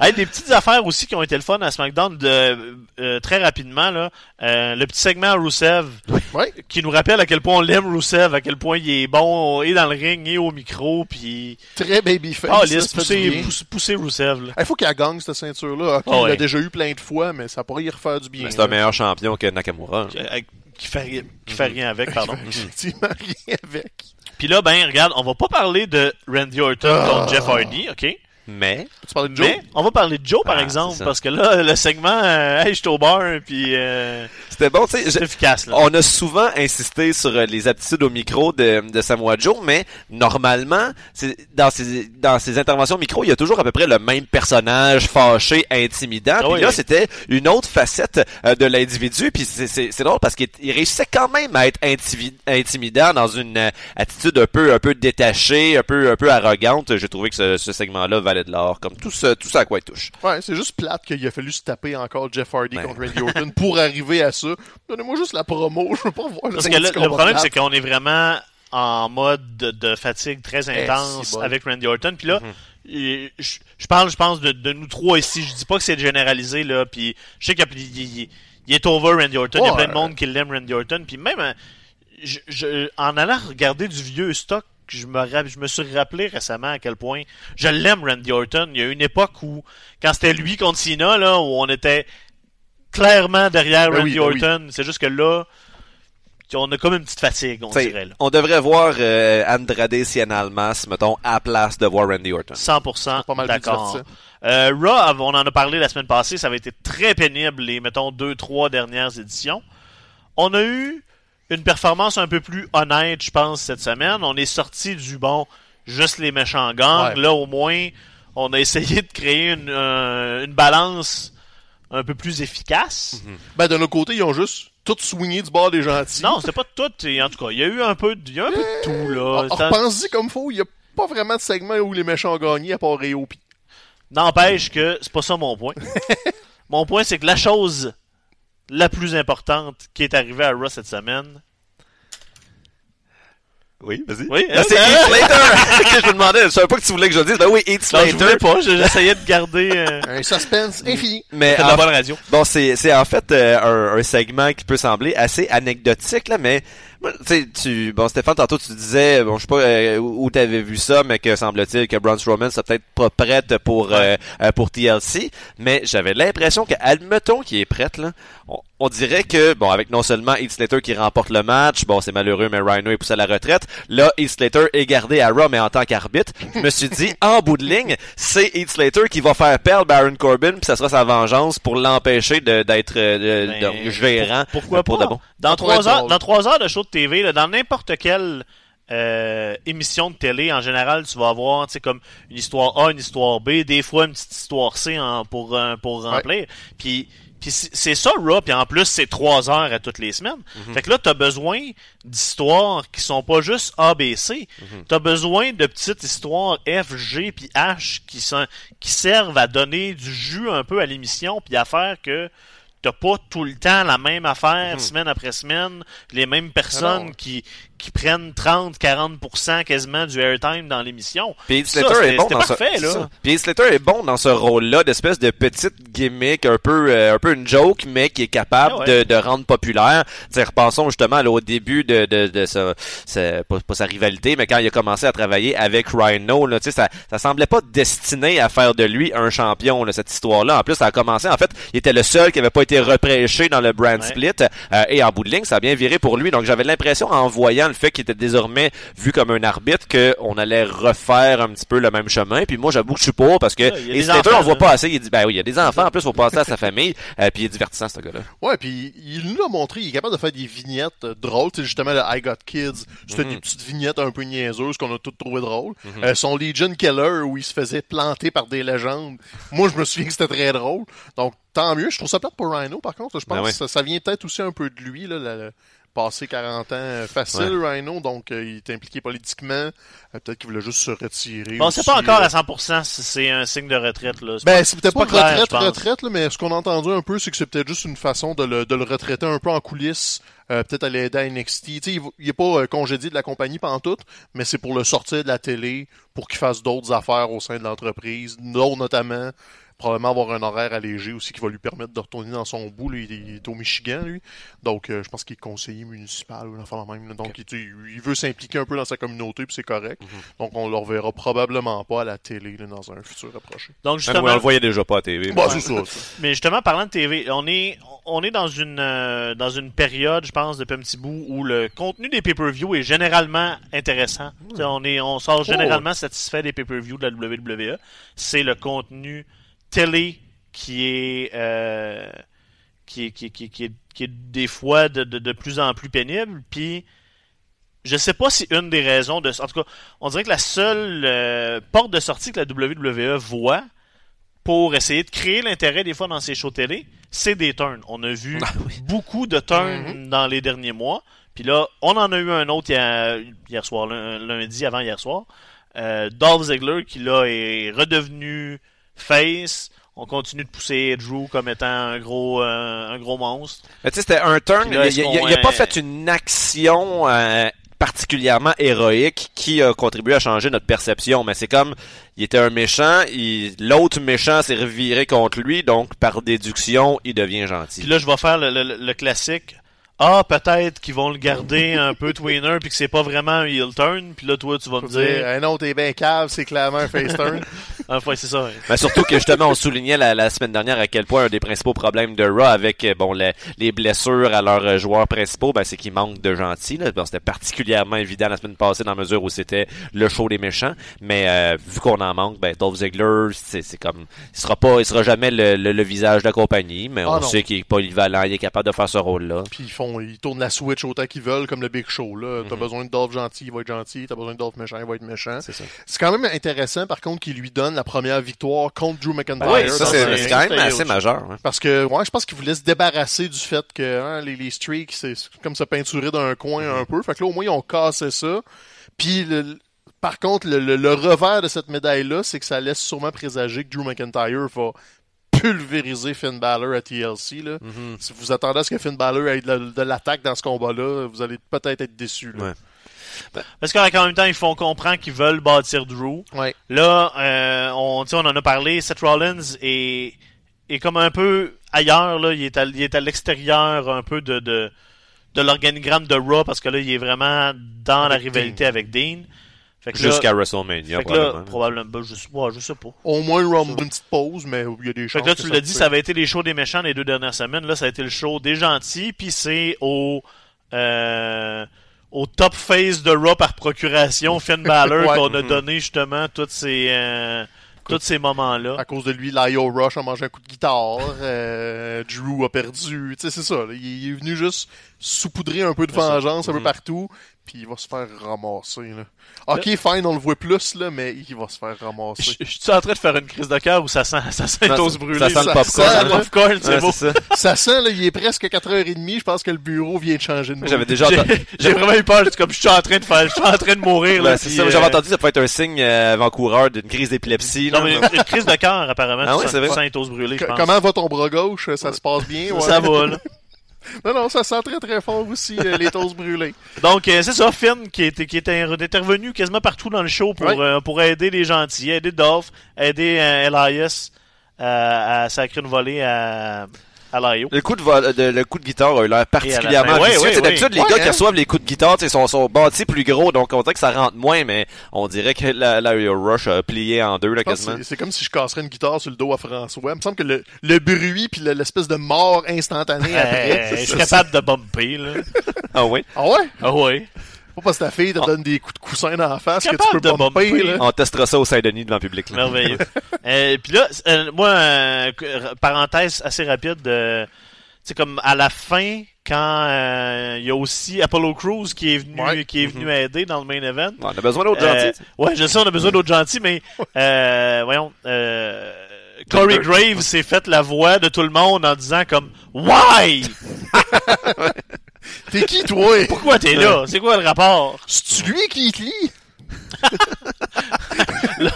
Hey, des petites affaires aussi qui ont été le fun à SmackDown de, euh, très rapidement. Là. Euh, le petit segment à Rusev Ouais. qui nous rappelle à quel point on l'aime Rusev, à quel point il est bon et dans le ring et au micro. Puis, Très babyface. ah, laisse pousser, pousser, pousser Rusev. Là. Il faut qu'il gagne cette ceinture-là. Ok, Ah il ouais. l'a déjà eu plein de fois, mais ça pourrait y refaire du bien. C'est un meilleur champion que Nakamura. Qui, euh, qui fait, rien- qui fait rien avec, pardon. Effectivement, rien avec. Puis là, ben, regarde, on va pas parler de Randy Orton Ah. contre Jeff Hardy, OK? Mais, Tu parlais de Joe? Mais? On va parler de Joe, par Ah, exemple, parce que là, le segment, euh, hey, je suis au bar, puis euh, c'était bon, tu sais. c'est efficace, là. On a souvent insisté sur euh, les aptitudes au micro de, de Samoa Joe, mais normalement, c'est- dans ses, dans ses interventions au micro, il y a toujours à peu près le même personnage fâché, intimidant. Ah Puis oui, là, oui. c'était une autre facette euh, de l'individu. Puis c'est- c'est c'est drôle parce qu'il il réussissait quand même à être intimidant dans une euh, attitude un peu un peu détachée, un peu un peu arrogante. J'ai trouvé que ce, ce segment-là valait de l'or, comme tout ça, tout ça à quoi il touche. Ouais, c'est juste plate qu'il a fallu se taper encore Jeff Hardy Ouais. contre Randy Orton pour arriver à ça. Donnez-moi juste la promo, je veux pas voir le Parce que le, problème, c'est qu'on est vraiment en mode de, de fatigue très Eh, intense bon. avec Randy Orton. Puis là, Mhm. et je, je parle, je pense, de, de nous trois ici. Je dis pas que c'est généralisé, là. Puis je sais qu'il il, il- est over, Randy Orton. Il y a plein de monde qui l'aime, Randy Orton. Puis même, euh, je, je- en allant regarder du vieux stock, je me, je me suis rappelé récemment à quel point je l'aime, Randy Orton. Il y a une époque où, quand c'était lui contre Cena, là, où on était clairement derrière Ben Randy oui, ben oui. Orton. C'est juste que là, on a comme une petite fatigue, on T'sais, dirait. Là. on devrait voir euh, Andrade Cien Almas, mettons, à place de voir Randy Orton. 100% pas mal d'accord. Euh, Raw, on en a parlé la semaine passée, ça avait été très pénible les, mettons, deux, trois dernières éditions. On a eu une performance un peu plus honnête, je pense, cette semaine. On est sorti du bon, juste les méchants gangs. Ouais. Là, au moins, on a essayé de créer une, euh, une balance un peu plus efficace. Ben, d'un autre côté, ils ont juste tout swingé du bord des gentils. Non, c'était pas tout. et En tout cas, il y a eu un peu, de- y a un peu de tout, là. Alors, C'était- pense-y comme faut, il y a pas vraiment de segment où les méchants ont gagné à part Réo Pi. N'empêche que c'est pas ça mon point. mon point, c'est que la chose la plus importante qui est arrivée à Raw cette semaine. Oui, vas-y. Oui, Ah, c'est hein? Heath Slater! je me demandais, je savais pas que tu voulais que je le dise. Ben oui, Heath Non, je Slater. voulais pas, j'essayais de garder euh, Un suspense infini. Mais de en la bonne radio. Bon, c'est c'est en fait euh, un, un segment qui peut sembler assez anecdotique là, mais tu sais, tu bon Stéphane tantôt tu disais bon je sais pas euh, où, t'avais vu ça, mais que semble-t-il que Braun Strowman serait peut-être pas prête pour euh, euh, pour TLC, mais j'avais l'impression que admettons qu'il est prête là, on, on dirait que bon avec non seulement Heath Slater qui remporte le match, bon c'est malheureux mais Rhino est poussé à la retraite, là Heath Slater est gardé à Raw mais en tant qu'arbitre, je me suis dit en bout de ligne c'est Heath Slater qui va faire perdre Baron Corbin puis ça sera sa vengeance pour l'empêcher de- d'être euh, de, Ben, de gérant pour- pourquoi pour pas? de bon. Dans trois heures, dans trois heures de show de TV, là, dans n'importe quelle euh, émission de télé, en général, tu vas avoir, tu sais, comme une histoire A, une histoire B, des fois une petite histoire C en- pour euh, pour remplir. Puis puis c'est ça Raw, puis en plus c'est trois heures à toutes les semaines. Fait que là t'as besoin d'histoires qui sont pas juste A, B, C. T'as besoin de petites histoires F, G puis H qui sont qui servent à donner du jus un peu à l'émission puis à faire que t'as pas tout le temps la même affaire semaine après semaine, les mêmes personnes non. qui qui prennent 30-40% quasiment du airtime dans l'émission. Puis Slater est bon dans parfait, ce là. ça. Puis Heath Slater est bon dans ce rôle-là d'espèce de petite gimmick un peu euh, un peu une joke mais qui est capable Ah ouais. de, de rendre populaire. T'sais, repensons justement là, au début de de, de sa, sa- pas, pas sa rivalité mais quand il a commencé à travailler avec Rhino là, tu sais ça ça semblait pas destiné à faire de lui un champion là, cette histoire-là. En plus ça a commencé en fait, il était le seul qui avait pas été repêché dans le brand Ouais. split euh, et en bout de ligne ça a bien viré pour lui. Donc j'avais l'impression en voyant le fait qu'il était désormais vu comme un arbitre qu'on allait refaire un petit peu le même chemin. Puis moi j'avoue que je suis pour parce que Ouais, et enfants, on voit là. pas assez. Il dit ben oui il y a des enfants en plus faut passer à sa famille. Euh, puis il est divertissant ce gars-là. Ouais, puis il nous a montré, il est capable de faire des vignettes euh, drôles. Tu sais, justement, le I Got Kids, c'était Mhm. des petites vignettes un peu niaiseuses qu'on a toutes trouvées drôles. Euh, son Legion Killer, où il se faisait planter par des légendes. Moi, je me souviens que c'était très drôle. Donc, tant mieux. Je trouve ça plate pour Rhino, par contre. Je pense Ben ouais. que ça, ça vient peut-être aussi un peu de lui, là, le- passer 40 ans euh, facile, Rhino. Donc, euh, il est impliqué politiquement. Euh, peut-être qu'il voulait juste se retirer. Bon, c'est aussi, pas encore à 100% si c'est un signe de retraite, là. Ben, c'est peut-être pas, pas clair, retraite, retraite, là, mais ce qu'on a entendu un peu, c'est que c'est peut-être juste une façon de le, de le retraiter un peu en coulisses, euh, peut-être aller aider à NXT. Tu sais, il, va- il est pas euh, congédié de la compagnie pendant tout, mais c'est pour le sortir de la télé, pour qu'il fasse d'autres affaires au sein de l'entreprise, dont notamment probablement avoir un horaire allégé aussi qui va lui permettre de retourner dans son bout. là. Il, est- au Michigan, lui. Donc, euh, je pense qu'il est conseiller municipal ou de même. là. Donc, il, veut s'impliquer un peu dans sa communauté, puis c'est correct. Donc, on le reverra probablement pas à la télé là, dans un futur approché. Donc, justement, ouais, on le voyait déjà pas à c'est ça. ça. Mais justement, parlant de TV, on est, on est dans une euh, dans une période, je pense, depuis un petit bout où le contenu des pay-per-view est généralement intéressant. On est on sort généralement satisfait des pay-per-view de la WWE. C'est le contenu télé qui est euh, qui est, qui, est- qui, est- qui est, qui est des fois de, de, de plus en plus pénible. Puis je sais pas si une des raisons de en tout cas, on dirait que la seule euh, porte de sortie que la WWE voit pour essayer de créer l'intérêt des fois dans ces shows télé, c'est des turns. On a vu Ah beaucoup de turns dans les derniers mois. Puis là, on en a eu un autre hier, hier soir, lun- lundi avant hier soir. Euh, Dolph Ziggler qui là est redevenu face. On continue de pousser Drew comme étant un gros, euh, un gros monstre. Mais tu sais, c'était un turn. Là, il est-ce il- il- qu'on, il a pas euh, fait une action euh, particulièrement héroïque qui a contribué à changer notre perception. Mais c'est comme, il était un méchant, l'autre méchant s'est reviré contre lui, donc par déduction, il devient gentil. Puis là, je vais faire le, le- le classique. Ah, peut-être qu'ils vont le garder un peu tweener puis que c'est pas vraiment un heel turn. Puis là, toi, tu vas me dire, dire. un autre est bien cave, c'est clairement un face turn. Enfin, c'est ça. ouais. Mais surtout que justement, on soulignait la, la semaine dernière à quel point un des principaux problèmes de Raw avec euh, bon les, les blessures à leurs euh, joueurs principaux, ben, c'est qu'ils manquent de gentils. Là. Bon, c'était particulièrement évident la semaine passée dans la mesure où c'était le show des méchants. Mais euh, vu qu'on en manque, ben Dolph Ziggler, c'est c'est comme il sera pas, il sera jamais le, le- le visage de la compagnie, mais Ah on non. sait qu'il est polyvalent, il est capable de faire ce rôle-là. Puis ils font, ils tournent la switch autant qu'ils veulent, comme le Big Show. Là, t'as besoin de Dolph gentil, il va être gentil. T'as besoin de Dolph méchant, il va être méchant. C'est quand même intéressant, par contre, qu'il lui donne la première victoire contre Drew McIntyre. Oui, ça c'est quand même assez majeur. hein. Parce que, ouais, je pense qu'il voulait se débarrasser du fait que hein, les, les streaks, c'est comme se peinturer d'un coin un peu. Fait que là, au moins, ils ont cassé ça. Puis, le- par contre, le, le- le revers de cette médaille-là, c'est que ça laisse sûrement présager que Drew McIntyre va pulvériser Finn Balor à TLC. Là. Mhm. Si vous attendez à ce que Finn Balor ait de, la- de l'attaque dans ce combat-là, vous allez peut-être être. Là. Ouais. Parce qu'en même temps, ils font comprendre qu'ils veulent bâtir Drew. Ouais. Là, euh, on, tu sais, on en a parlé. Seth Rollins est, est comme un peu ailleurs. Là. Il est à, l'extérieur un peu de, de, de l'organigramme de Raw parce que là, il est vraiment dans la rivalité Dean. avec Dean. Fait que là- Jusqu'à WrestleMania, fait que là, probablement. probablement, ben, je, sais- ouais, je sais pas. Au moins, Rumble, une petite pause, mais il y a des Fait chances. que là, tu l'as dit, ça avait été les shows des méchants les deux dernières semaines. Là, ça a été le show des gentils, puis c'est au euh, au top phase de Raw par procuration, Finn Balor, Ouais. qu'on a Mhm. donné justement tous ces euh, tous ces moments-là. À cause de lui, Lio Rush a mangé un coup de guitare. euh, Drew a perdu. Tu sais, c'est ça. là. Il est venu juste saupoudrer un peu de vengeance un peu Mhm. partout. Puis il va se faire ramasser. Là. Ok, fine, on le voit plus, là, mais il va se faire ramasser. Je je suis en train de faire une crise de cœur où ça sent, ça sent brûlés. ça sent le ça popcorn. sent, Ça sent le là. popcorn, c'est Ouais, beau. ça. Ça sent, là, il est presque 4h30. Je pense que le bureau vient de changer de J'avais déjà J'ai vraiment eu peur. C'est comme je suis en train de faire, je suis en train de mourir. c'est ça, euh, j'avais entendu que ça peut être un signe euh, avant-coureur d'une crise d'épilepsie. Non, mais une, une crise de cœur, apparemment. Ah ouais, c'est vrai? je pense. Comment va ton bras gauche? Ça se passe bien? Ouais. Ça va, là. Non, non, ça sent très très fort aussi, euh, les toasts brûlés. Donc, euh, c'est ça, Finn qui était intervenu quasiment partout dans le show pour, euh, pour aider les gentils, aider Dolph, aider Elias à sacrer une volée à, à. Le coup de, vol- de- le coup de guitare a eu l'air particulièrement la ouais, vicieux. ouais, ouais. D'habitude, les Ouais, gars hein. qui reçoivent les coups de guitare sont, sont bâtis plus gros, donc on dirait que ça rentre moins, mais on dirait que la, la Rush a plié en deux, là, quasiment. C'est comme si je casserais une guitare sur le dos à François. Il me semble que le, le bruit puis le- l'espèce de mort instantanée après. Euh, je suis capable de bumper, là. Ah oui? Ah ouais? Ah ouais. Pas parce que ta fille te Ah. donne des coups de coussin dans la face que tu peux de là. On testera ça au Saint-Denis devant le public. là. Merveilleux. euh, Puis là, euh, moi, euh, que- parenthèse assez rapide, euh, c'est comme à la fin, quand euh, il y a aussi Apollo Crews qui est venu, Ouais. qui est venu aider dans le main event. On a besoin d'autres Euh, gentils. ouais, je sais, on a besoin d'autres gentils, mais euh, voyons, euh, Corey. Graves s'est fait la voix de tout le monde en disant comme Why? T'es qui, toi? Pourquoi t'es là? C'est quoi le rapport? C'est-tu lui qui te lit?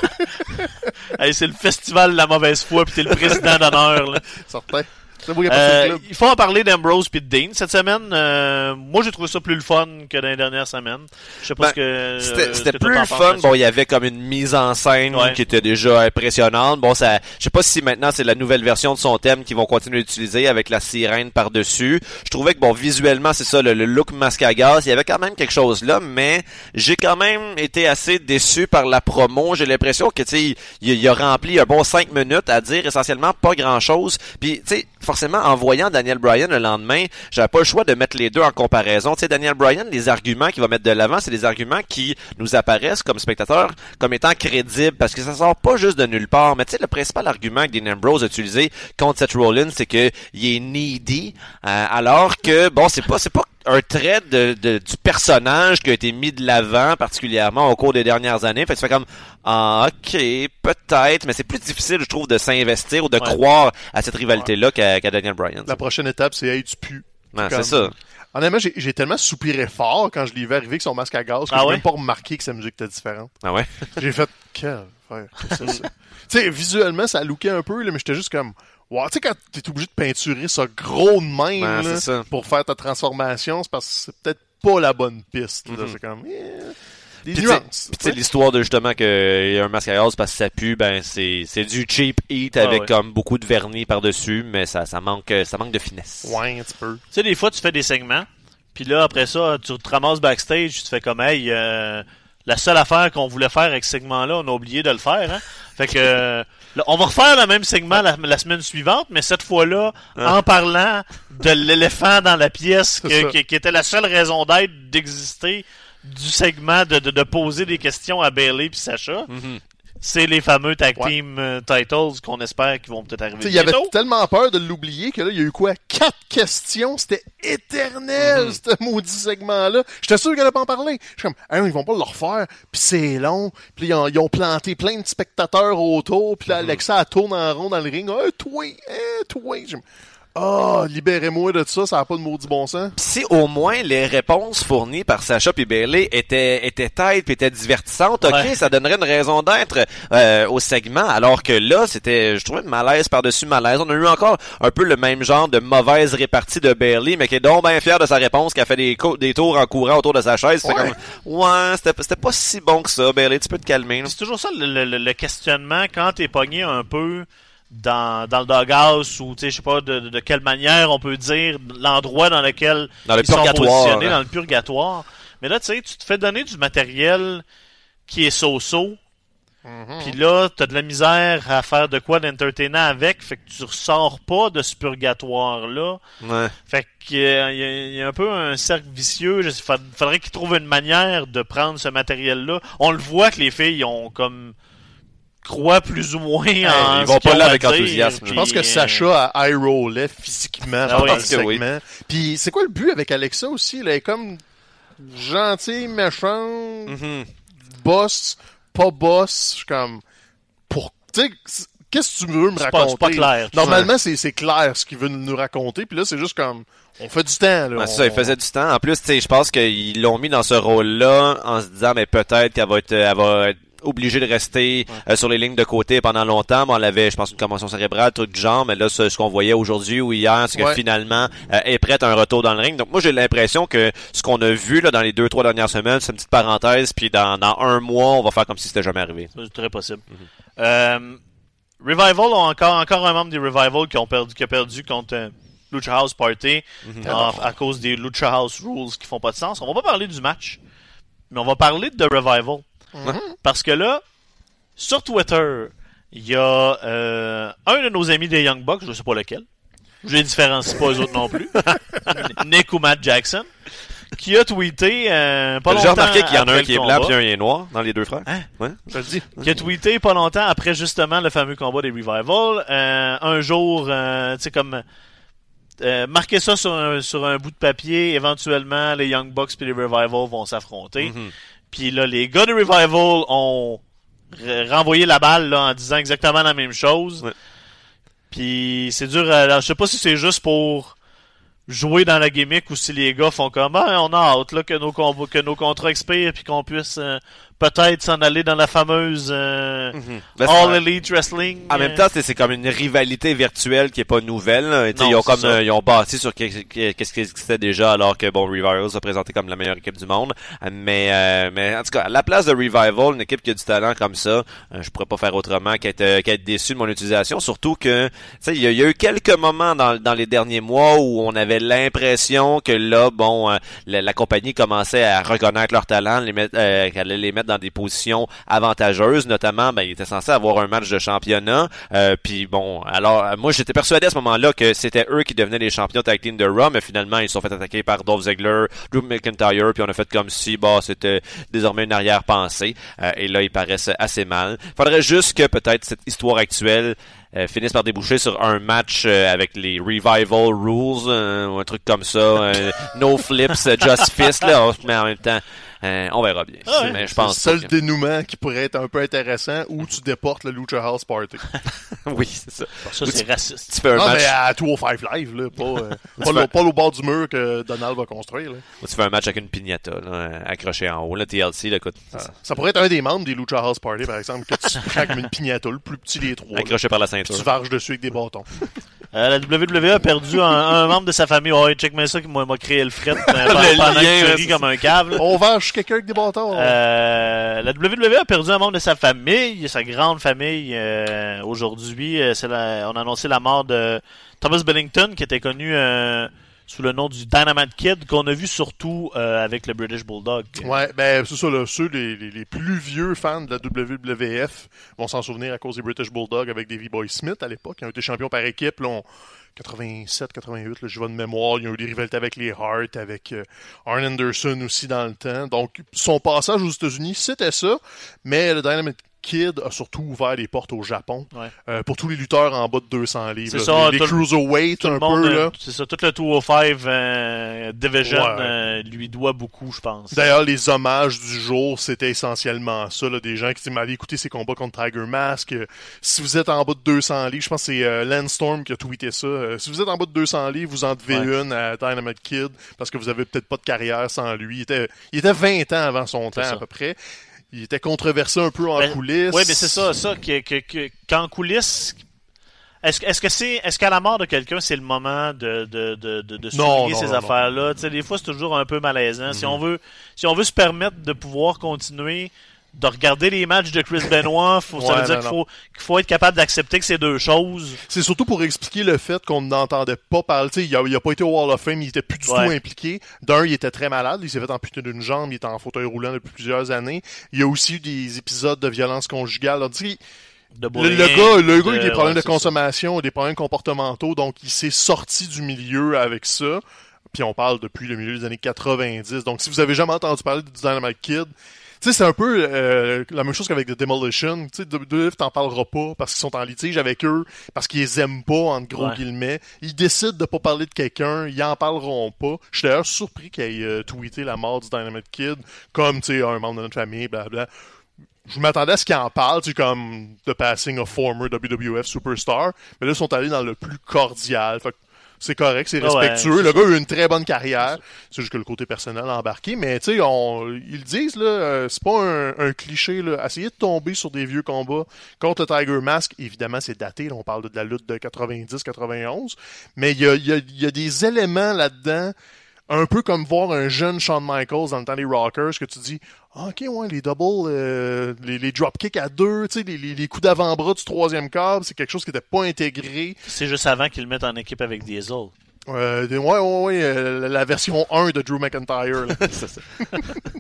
Hey, c'est le festival de la mauvaise foi, puis t'es le président d'honneur. là. Certain. Euh, il faut en parler d'Ambrose puis de Dean cette semaine. euh, moi, j'ai trouvé ça plus le fun que dans les dernières semaines. Je sais pas Ben, ce que C'était euh, c'était que plus le fun. Bon, il y avait comme une mise en scène Ouais. qui était déjà impressionnante. Bon, ça, je sais pas si maintenant c'est la nouvelle version de son thème qu'ils vont continuer d'utiliser avec la sirène par-dessus. Je trouvais que bon, visuellement, c'est ça, le, le look masque à gaz, il y avait quand même quelque chose là, mais j'ai quand même été assez déçu par la promo. J'ai l'impression que, tu sais, il, il a rempli un bon cinq minutes à dire essentiellement pas grand-chose. Puis, tu sais, forcément, en voyant Daniel Bryan le lendemain, j'avais pas le choix de mettre les deux en comparaison. Tu sais, Daniel Bryan, les arguments qu'il va mettre de l'avant, c'est des arguments qui nous apparaissent comme spectateurs comme étant crédibles parce que ça sort pas juste de nulle part. Mais tu sais, le principal argument que Dean Ambrose a utilisé contre Seth Rollins, c'est que il est needy, euh, alors que bon, c'est pas c'est pas un trait de, de- du personnage qui a été mis de l'avant particulièrement au cours des dernières années. Fait que tu fais comme ah, ok, peut-être, mais c'est plus difficile, je trouve, de s'investir ou de Ouais. croire à cette rivalité-là qu'à qu'à Daniel Bryan. La prochaine étape, c'est hey, tu pues. C'est ça. Honnêtement, j'ai tellement soupiré fort quand je l'ai vu arriver avec son masque à gaz que Ah j'ai ouais? même pas remarqué que sa musique était différente. Ah ouais? J'ai fait, quel frère, qu'est-ce que c'est ça? tu sais, visuellement, ça lookait un peu, là, mais j'étais juste comme, wow, tu sais, quand t'es obligé de peinturer ça gros de même, là, ça. pour faire ta transformation, c'est parce que c'est peut-être pas la bonne piste, là. Mhm. C'est comme, eh, des Puis tu sais- nuances. Puis tu sais, l'histoire de justement qu'il y a un masque à gaz parce que ça pue, ben c'est c'est du cheap heat Ah avec ouais. comme beaucoup de vernis par-dessus, mais ça ça manque ça manque de finesse. Ouais, un petit peu. Tu sais, des fois, tu fais des segments, puis là, après ça, tu te ramasses backstage, tu te fais comme, hey, euh, la seule affaire qu'on voulait faire avec ce segment-là, on a oublié de le faire, hein. Fait que, euh, là, on va refaire le même segment la, la semaine suivante, mais cette fois-là, en parlant de l'éléphant dans la pièce, que- qui, qui était la seule raison d'être, d'exister, du segment de, de, de poser des questions à Bailey puis Sacha. Mhm. C'est les fameux tag team euh, titles qu'on espère qu'ils vont peut-être arriver il avait bientôt. tellement peur de l'oublier que là, il y a eu quoi? Quatre questions. C'était éternel, ce maudit segment-là. J'étais sûr qu'elle allait pas en parler. Je suis comme, ah ils vont pas le refaire. Puis c'est long. Puis ils ont, ils ont planté plein de spectateurs autour. Puis là, Alexa, elle tourne en rond dans le ring. Ah, toi, eh, toi. Ah, libérez-moi de ça. Ça n'a pas de maudit bon sens. Pis si au moins les réponses fournies par Sacha et Bailey étaient étaient têtes puis étaient divertissantes, ok, ça donnerait une raison d'être euh, au segment. Alors que là, c'était, je trouvais malaise par-dessus malaise. On a eu encore un peu le même genre de mauvaise répartie de Bailey, mais qui est donc bien fier de sa réponse, qui a fait des, tours en courant autour de sa chaise. C'est Ouais. comme, ouais, c'était c'était pas si bon que ça, Bailey. Tu peux te calmer. C'est toujours ça le, le- le questionnement quand t'es pogné un peu dans, dans le doghouse ou tu sais je sais pas de, quelle manière on peut dire l'endroit dans lequel Dans le ils sont positionnés dans le purgatoire. Mais là tu sais tu te fais donner du matériel qui est so-so. Puis là, t'as de la misère à faire de quoi d'entertainant avec, fait que tu ressors pas de ce purgatoire-là. Ouais. Fait qu'il y, a- il y a- y a un peu un cercle vicieux. Il faudrait qu'ils trouvent une manière de prendre ce matériel-là. On le voit que les filles ont comme croient plus ou moins en ils ce vont pas là avec dire, enthousiasme. Je pense que euh, Sacha a high rollait physiquement Ah oui. Je pense que oui. segment. Puis c'est quoi le but avec Alexa aussi? Elle est comme gentille, méchante, Mhm. boss, pas boss. Je suis comme, pour, tu sais, c'est- qu'est-ce que tu veux me raconter? c'est pas clair. Normalement, c'est, c'est clair ce qu'il veut nous raconter. Puis là, c'est juste comme, on fait du temps, là. Ouais, c'est On- ça, il faisait du temps. En plus, tu sais, je pense qu'ils l'ont mis dans ce rôle-là en se disant, mais peut-être qu'elle va être, elle va être obligée de rester euh, sur les lignes de côté pendant longtemps. Bon, elle avait, je pense, une commotion cérébrale, truc du genre, mais là, ce, ce qu'on voyait aujourd'hui ou hier, c'est que Ouais. finalement, euh, est prête à un retour dans le ring. Donc, moi, j'ai l'impression que ce qu'on a vu là dans les deux, trois dernières semaines, c'est une petite parenthèse, puis dans, dans un mois, on va faire comme si c'était jamais arrivé. C'est très possible. Euh, Revival ont encore, encore un membre des Revival qui, ont perdu, qui a perdu contre euh, Lucha House Party en- à cause des Lucha House Rules qui font pas de sens. On va pas parler du match, mais on va parler de Revival. Parce que là, sur Twitter, il y a euh, un de nos amis des Young Bucks, je sais pas lequel, je les différencie pas eux autres non plus, Nick ou Matt Jackson, qui a tweeté euh, pas T'as longtemps remarqué qu'il y en a un qui est blanc puis un qui est noir dans les deux frères? Hein? Ouais. Je te le dis. qui a tweeté pas longtemps après justement le fameux combat des Revival. euh, un jour, euh, tu sais, comme euh, marquer ça sur un, sur un bout de papier, éventuellement les Young Bucks puis les Revival vont s'affronter. Mhm. Puis là, les gars de Revival ont renvoyé la balle là, en disant exactement la même chose. Ouais. Puis c'est dur. à- Alors, je sais pas si c'est juste pour jouer dans la gimmick ou si les gars font comme ah, on a hâte là, que nos que nos contrats expirent puis qu'on puisse euh, peut-être s'en aller dans la fameuse euh, Mhm. Ben, All Elite Wrestling. En même euh, temps, c'est c'est comme une rivalité virtuelle qui est pas nouvelle. là. Non, ils ont comme euh, ils ont bâti sur qu'est- qu'est- qu'est-ce qui existait déjà, alors que bon, Revival se présenté comme la meilleure équipe du monde. Mais euh, mais en tout cas, à la place de Revival, une équipe qui a du talent comme ça, je pourrais pas faire autrement qu'être qu'être déçu de mon utilisation. Surtout que tu sais, il y, a- il y a eu quelques moments dans dans les derniers mois où on avait l'impression que là, bon, la, la compagnie commençait à reconnaître leur talent, les mettre, euh, qu'elle allait les mettre dans des positions avantageuses, notamment, ben, il était censé avoir un match de championnat. Euh, puis bon, alors moi j'étais persuadé à ce moment-là que c'était eux qui devenaient les champions tag team de Raw, mais finalement ils se sont fait attaquer par Dolph Ziggler, Drew McIntyre, puis on a fait comme si bah c'était désormais une arrière-pensée. Euh, et là ils paraissent assez mal. Faudrait juste que peut-être cette histoire actuelle euh, finisse par déboucher sur un match euh, avec les revival rules euh, ou un truc comme ça, euh, no flips, euh, just fist là, mais en même temps, euh, on verra bien. Ah ouais. mais je C'est le seul que- dénouement qui pourrait être un peu intéressant où tu déportes le Lucha House Party. oui, c'est ça. Ça, c'est raciste. Tu fais un Non, match, mais à 205 Live, là, pas, euh, pas, le- pas au bord du mur que Donald va construire. Là. tu fais un match avec une piñata là, accrochée en haut, là, TLC, là, écoute, Ah. Ça pourrait être un des membres des Lucha House Party, par exemple, que tu prends comme une pignata, le plus petit des trois. là. accroché par la Tu ceinture. varges dessus avec des bâtons. Euh, la WWE a perdu un, un membre de sa famille. Oh, check moi ça qui m'a m'a créé le fret euh, pendant, Le pendant lien, que tu ris comme un câble. On varge quelqu'un avec des bâtons. Euh, la WWE a perdu un membre de sa famille, sa grande famille. euh, Aujourd'hui, euh, c'est la- on a annoncé la mort de Thomas Bennington, qui était connu euh, sous le nom du Dynamite Kid, qu'on a vu surtout euh, avec le British Bulldog. Ouais, ben c'est ça, là, ceux les, les, plus vieux fans de la WWF vont s'en souvenir à cause des British Bulldogs avec Davey Boy Smith à l'époque. Ils ont été champions par équipe, là, on- 87, 88, là, je de mémoire. Ils ont eu des rivalités avec les Hart, avec euh, Arn Anderson aussi dans le temps. Donc, son passage aux États-Unis, c'était ça. Mais le Dynamite Kid a surtout ouvert les portes au Japon Ouais. euh, pour tous les lutteurs en bas de 200 livres. C'est ça, les les tout le- cruiserweight un monde, peu. euh, c'est ça, tout le 205 euh, Division Ouais. euh, lui doit beaucoup, je pense. D'ailleurs, les hommages du jour, c'était essentiellement ça. Là, des gens qui disent, allez écouter ses combats contre Tiger Mask. Euh, si vous êtes en bas de 200 livres, je pense que c'est euh, Landstorm qui a tweeté ça. Si vous êtes en bas de 200 livres, vous en devez Ouais. une à Dynamite Kid parce que vous avez peut-être pas de carrière sans lui. Il était, il était 20 ans avant son temps ça. à peu près. Il était controversé un peu en Ben, coulisses. Oui, mais c'est ça, ça, que, que, que- qu'en coulisses, est-ce, est-ce que c'est, est-ce qu'à la mort de quelqu'un, c'est le moment de, de, de, de, de Non, souligner non, ces non, affaires-là? Tu sais, des fois, c'est toujours un peu malaisant. Si on veut, si on veut se permettre de pouvoir continuer de regarder les matchs de Chris Benoit, faut, ça Ouais, veut dire qu'il faut, qu'il faut être capable d'accepter que c'est deux choses. C'est surtout pour expliquer le fait qu'on n'entendait pas parler. Il a, il a pas été au Wall of Fame, il était plus du Ouais. tout impliqué. D'un, il était très malade, il s'est fait amputer d'une jambe, il était en fauteuil roulant depuis plusieurs années. Il y a aussi eu des épisodes de violence conjugale. Alors, le, le gars, le gars, de- il a des problèmes ouais, de ça. consommation, des problèmes comportementaux, donc il s'est sorti du milieu avec ça. Puis on parle depuis le milieu des années 90. Donc si vous avez jamais entendu parler du Dynamite Kid, sais, c'est un peu euh, la même chose qu'avec The Demolition. Tu sais, WWE t'en parlera pas parce qu'ils sont en litige avec eux, parce qu'ils les aiment pas, entre gros Ouais. guillemets. Ils décident de pas parler de quelqu'un, ils en parleront pas. Je suis d'ailleurs surpris qu'ils aient euh, tweeté la mort du Dynamite Kid comme, tu sais, un membre de notre famille, blablabla je m'attendais à ce qu'ils en parlent, tu sais, comme The Passing of Former WWF Superstar, mais là, ils sont allés dans le plus cordial. Fait que c'est correct, c'est Ah ouais, respectueux. le gars a eu une très bonne carrière. C'est juste que le côté personnel a embarqué. Mais tu sais, ils disent, là, euh, c'est pas un, un cliché. Là. Essayer de tomber sur des vieux combats contre le Tiger Mask, évidemment, c'est daté. là, on parle de la lutte de 90-91. Mais il y a, y a des éléments là-dedans un peu comme voir un jeune Shawn Michaels dans le temps des Rockers, que tu dis, Ah, ok, ouais, les doubles, euh, les, les dropkicks à deux, tu sais, les, coups d'avant-bras du troisième câble, c'est quelque chose qui n'était pas intégré. C'est juste avant qu'ils le mettent en équipe avec Diesel. Euh, ouais, ouais, ouais, euh, la- version 1 de Drew McIntyre. C'est ça.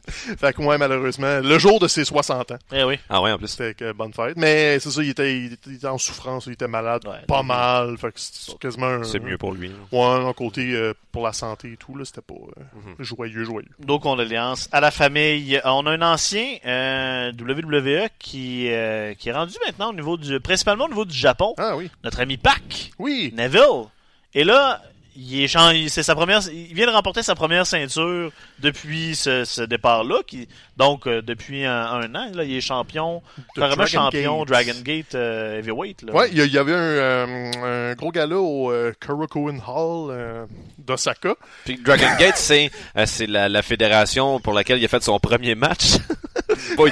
fait que, ouais, malheureusement, le jour de ses 60 ans, Eh oui. Ah ouais, en plus. c'était que bonne fête. Mais c'est ça, il était, il était- en souffrance, il était malade, Ouais. pas mal. Fait que c'est quasiment un... C'est mieux pour lui. Ouais, un côté euh, pour la santé et tout, là, c'était pas euh, Mhm. joyeux, joyeux. Nos condoléances à la famille. On a un ancien euh, WWE qui, euh, qui est rendu maintenant au niveau du, principalement au niveau du Japon. Ah oui. Notre ami Pac, Oui. Neville. Et là, il est c'est sa première, il vient de remporter sa première ceinture depuis ce, ce départ-là, qui, donc euh, depuis un, un an, là, il est champion, Dragon champion Gate. Dragon Gate euh, Heavyweight. Là. Ouais, il y, avait un, euh, un gros gala au euh, Korakuen Hall euh, d'Osaka. Puis Dragon Gate, c'est euh, c'est la, la fédération pour laquelle il a fait son premier match.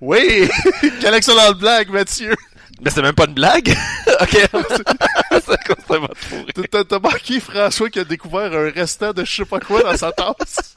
Oui! Quelle excellente blague, Mathieu! Mais c'est même pas une blague. ok. c'est. T'as- marqué François qui a découvert un restant de je sais pas quoi dans sa tasse.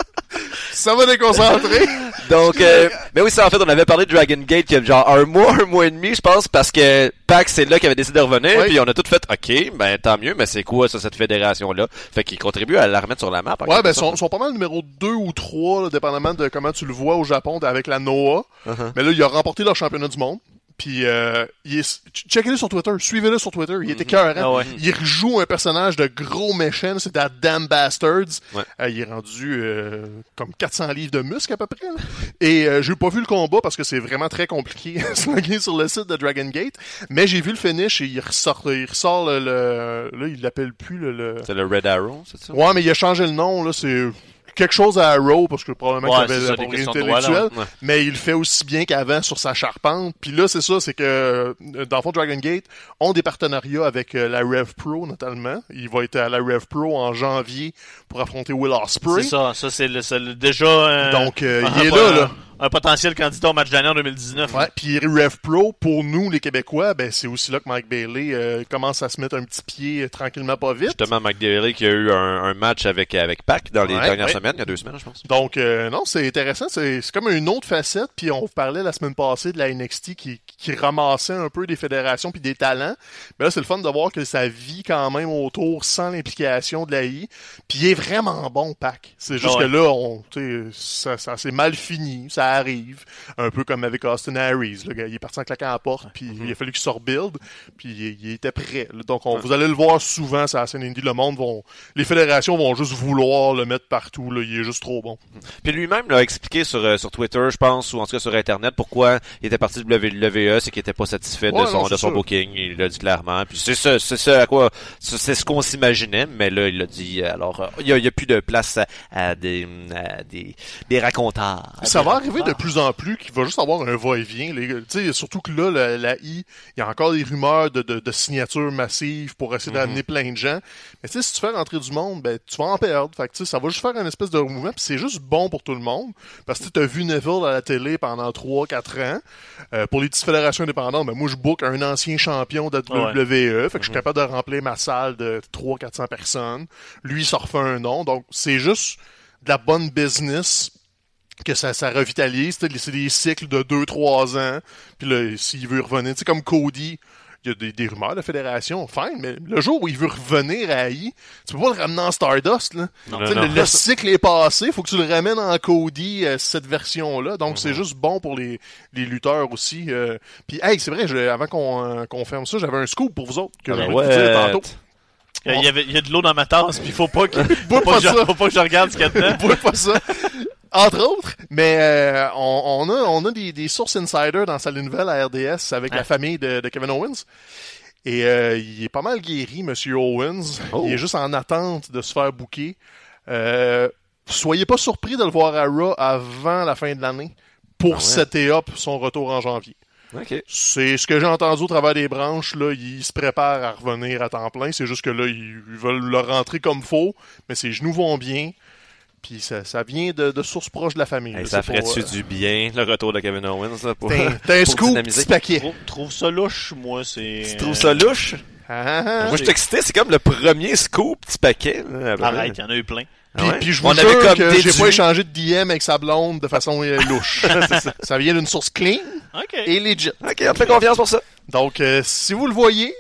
Ça va déconcentrer. Donc, euh, mais oui, ça en fait, on avait parlé de Dragon Gate il y a genre un mois, un mois et demi, je pense, parce que Pax, c'est là qui avait décidé de revenir, Oui. puis on a tout fait, ok, ben tant mieux, mais c'est quoi ça, cette fédération-là? Fait qu'ils contribuent à la remettre sur la map. Ouais, ben, sont, sont pas mal numéro 2 ou 3, là, dépendamment de comment tu le vois au Japon avec la Noah. Uh-huh. Mais là, il a remporté leur championnat du monde. Puis, euh, est... checkez-le sur Twitter, suivez-le sur Twitter, il était cœur. Ah ouais. Il rejoue un personnage de gros méchant, c'est la Damn Bastards. Ouais. Euh, il est rendu euh, comme 400 livres de muscles à peu près. là. Et euh, j'ai pas vu le combat parce que c'est vraiment très compliqué sur le site de Dragon Gate. Mais j'ai vu le finish et il ressort, il ressort le, le- là, il l'appelle plus le, le- C'est le Red Arrow, c'est ça? Ouais, mais il a changé le nom, là, c'est quelque chose à Arrow, parce que probablement Ouais, qu'il avait la des propriété intellectuelle, ouais. mais il fait aussi bien qu'avant sur sa charpente. Puis là, c'est ça, c'est que euh, dans le fond, Dragon Gate ont des partenariats avec euh, la Rev Pro, notamment. Il va être à la Rev Pro en janvier pour affronter Will Ospreay. C'est ça, ça c'est le, c'est le- déjà un, Donc, euh, il est là, là. Un potentiel candidat au match d'année en 2019. Ouais, puis Rev Pro, pour nous, les Québécois, ben c'est aussi là que Mike Bailey euh, commence à se mettre un petit pied euh, tranquillement pas vite. Justement, McDavid qui a eu un, un match avec, avec Pac dans les Ouais, dernières ouais. semaines, il y a deux semaines, je pense. Donc, euh, non, c'est intéressant. C'est c'est comme une autre facette. Puis on parlait la semaine passée de la NXT qui, qui ramassait un peu des fédérations puis des talents. Mais là, c'est le fun de voir que ça vit quand même autour sans l'implication de la I. Puis il est vraiment bon, Pac. C'est juste Ah ouais. que là, on, tu sais, ça, ça s'est mal fini. Ça arrive. Un peu comme avec Austin Harris. Le gars, il est parti en claquant à la porte. Puis il a fallu qu'il se rebuild. Puis il, il était prêt. là. Donc, on, vous allez le voir souvent, ça, à la scène indie. Le monde vont, les fédérations vont juste vouloir le mettre partout. Là. Il est juste trop bon. Puis lui-même l'a expliqué sur, euh, sur Twitter, je pense, ou en tout cas sur Internet, pourquoi il était parti de WWE, c'est qu'il était pas satisfait Ouais, de son, non, de son sûr. booking. Il l'a dit clairement. Puis c'est ça, c'est ça à quoi, c'est ce qu'on s'imaginait, mais là, il l'a dit. Alors, euh, il y a, il y a plus de place à, à des, à des, des racontars. Ça va arriver de plus en plus qu'il va juste avoir un va-et-vient. surtout que là, la, la I, il y a encore des rumeurs de, de, de signatures massives pour essayer d'amener plein de gens. Mais si tu fais rentrer du monde, ben, tu vas en perdre. Fait que, tu sais, ça va juste faire une espèce de mouvement, puis c'est juste bon pour tout le monde. Parce que tu as vu Neville à la télé pendant 3-4 ans. Euh, pour les petites fédérations indépendantes, ben, moi, je book un ancien champion de Ouais. WWE. Fait que je suis capable de remplir ma salle de 300-400 personnes. Lui, il se refait un nom. Donc, c'est juste de la bonne business que ça, ça revitalise. C'est des cycles de 2-3 ans. Puis là, s'il veut revenir, tu sais, comme Cody, il y a des, des rumeurs de fédération, fine, mais le jour où il veut revenir à AI, tu peux pas le ramener en Stardust, là. Non, Tu sais, non. le, le cycle est passé, faut que tu le ramènes en Cody, euh, cette version-là. Donc, Mhm. c'est juste bon pour les, les lutteurs aussi. euh. Puis, hey, c'est vrai, je- avant qu'on euh, qu'on ferme ça, j'avais un scoop pour vous autres que Ah ben j'avais dire ouais. tantôt. Il y, avait, il y a de l'eau dans ma tasse, puis il faut pas que, faut pas que je, faut pas que je regarde ce qu'il y a dedans. Pas ça. Entre autres, mais euh, on, on a, on a des, des sources insider dans Salut Nouvelle à RDS avec la famille de, de Kevin Owens. Et euh, il est pas mal guéri, Monsieur Owens. Oh. Il est juste en attente de se faire bouquer. Euh, soyez pas surpris de le voir à Raw avant la fin de l'année pour Ah ouais. setter up son retour en janvier. C'est ce que j'ai entendu au travers des branches. Là, il se prépare à revenir à temps plein. C'est juste que là, ils, ils veulent le rentrer comme faux, mais ses genoux vont bien. Puis ça, ça vient de, de sources proches de la famille. Hey, là. ça ferait-tu euh, du bien, le retour de Kevin Owens, là, pour, T'as un- scoop, petit paquet. Trouve, trouve ça louche, moi, c'est... Tu trouves ça louche? Ah, ah, ah. Moi, je suis excité, c'est comme le premier scoop, petit paquet. là, Arrête, il y en a eu plein. Puis, ouais? puis je vous On avait jure comme que j'ai pas échangé de DM avec sa blonde de façon euh, louche. ça. Ça vient d'une source clean et legit. Ok, on te fait confiance pour ça. Donc, euh, si vous le voyez,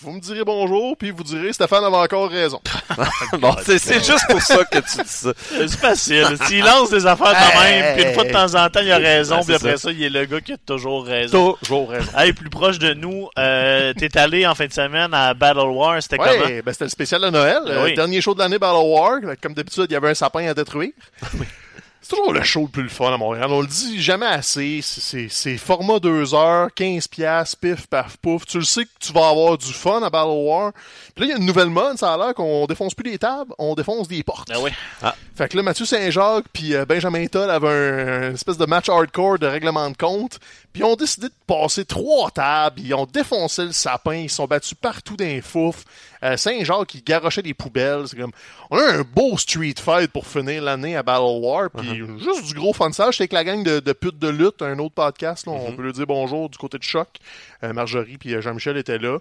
vous me direz bonjour, puis vous direz Stéphane avait encore raison. bon, c'est juste pour ça que tu dis ça. C'est facile. S'il lance des affaires de même, puis une fois de temps en temps, il a raison, puis après ça. ça. il est le gars qui a toujours raison. Toujours raison. Hey, plus proche de nous, euh, t'es allé en fin de semaine à Battle War, c'était comment? Ouais, ben c'était le spécial de Noël. euh, oui. Dernier show de l'année Battle War. Comme d'habitude, il y avait un sapin à détruire. C'est toujours le show le plus le fun à Montréal. On le dit jamais assez. C'est- C'est c'est format 2 heures, 15 piastres, pif, paf, pouf. Tu le sais que tu vas avoir du fun à Battle War. Puis là, il y a une nouvelle mode. Ça a l'air qu'on défonce plus des tables, on défonce des portes. Ah oui. Fait que là, Mathieu Saint-Jacques puis euh, Benjamin Toll avaient un, une espèce de match hardcore de règlement de compte. Puis ils ont décidé de passer trois tables. Ils ont défoncé le sapin. Ils se sont battus partout dans les fouf. Euh, Saint-Jacques, il garochait des poubelles. C'est comme... On a un beau street fight pour finir l'année à Battle War. Puis juste du gros fun sage. J'étais avec la gang de, de putes de lutte, un autre podcast. Là, On peut lui dire bonjour du côté de Choc. Euh, Marjorie puis euh, Jean-Michel étaient là.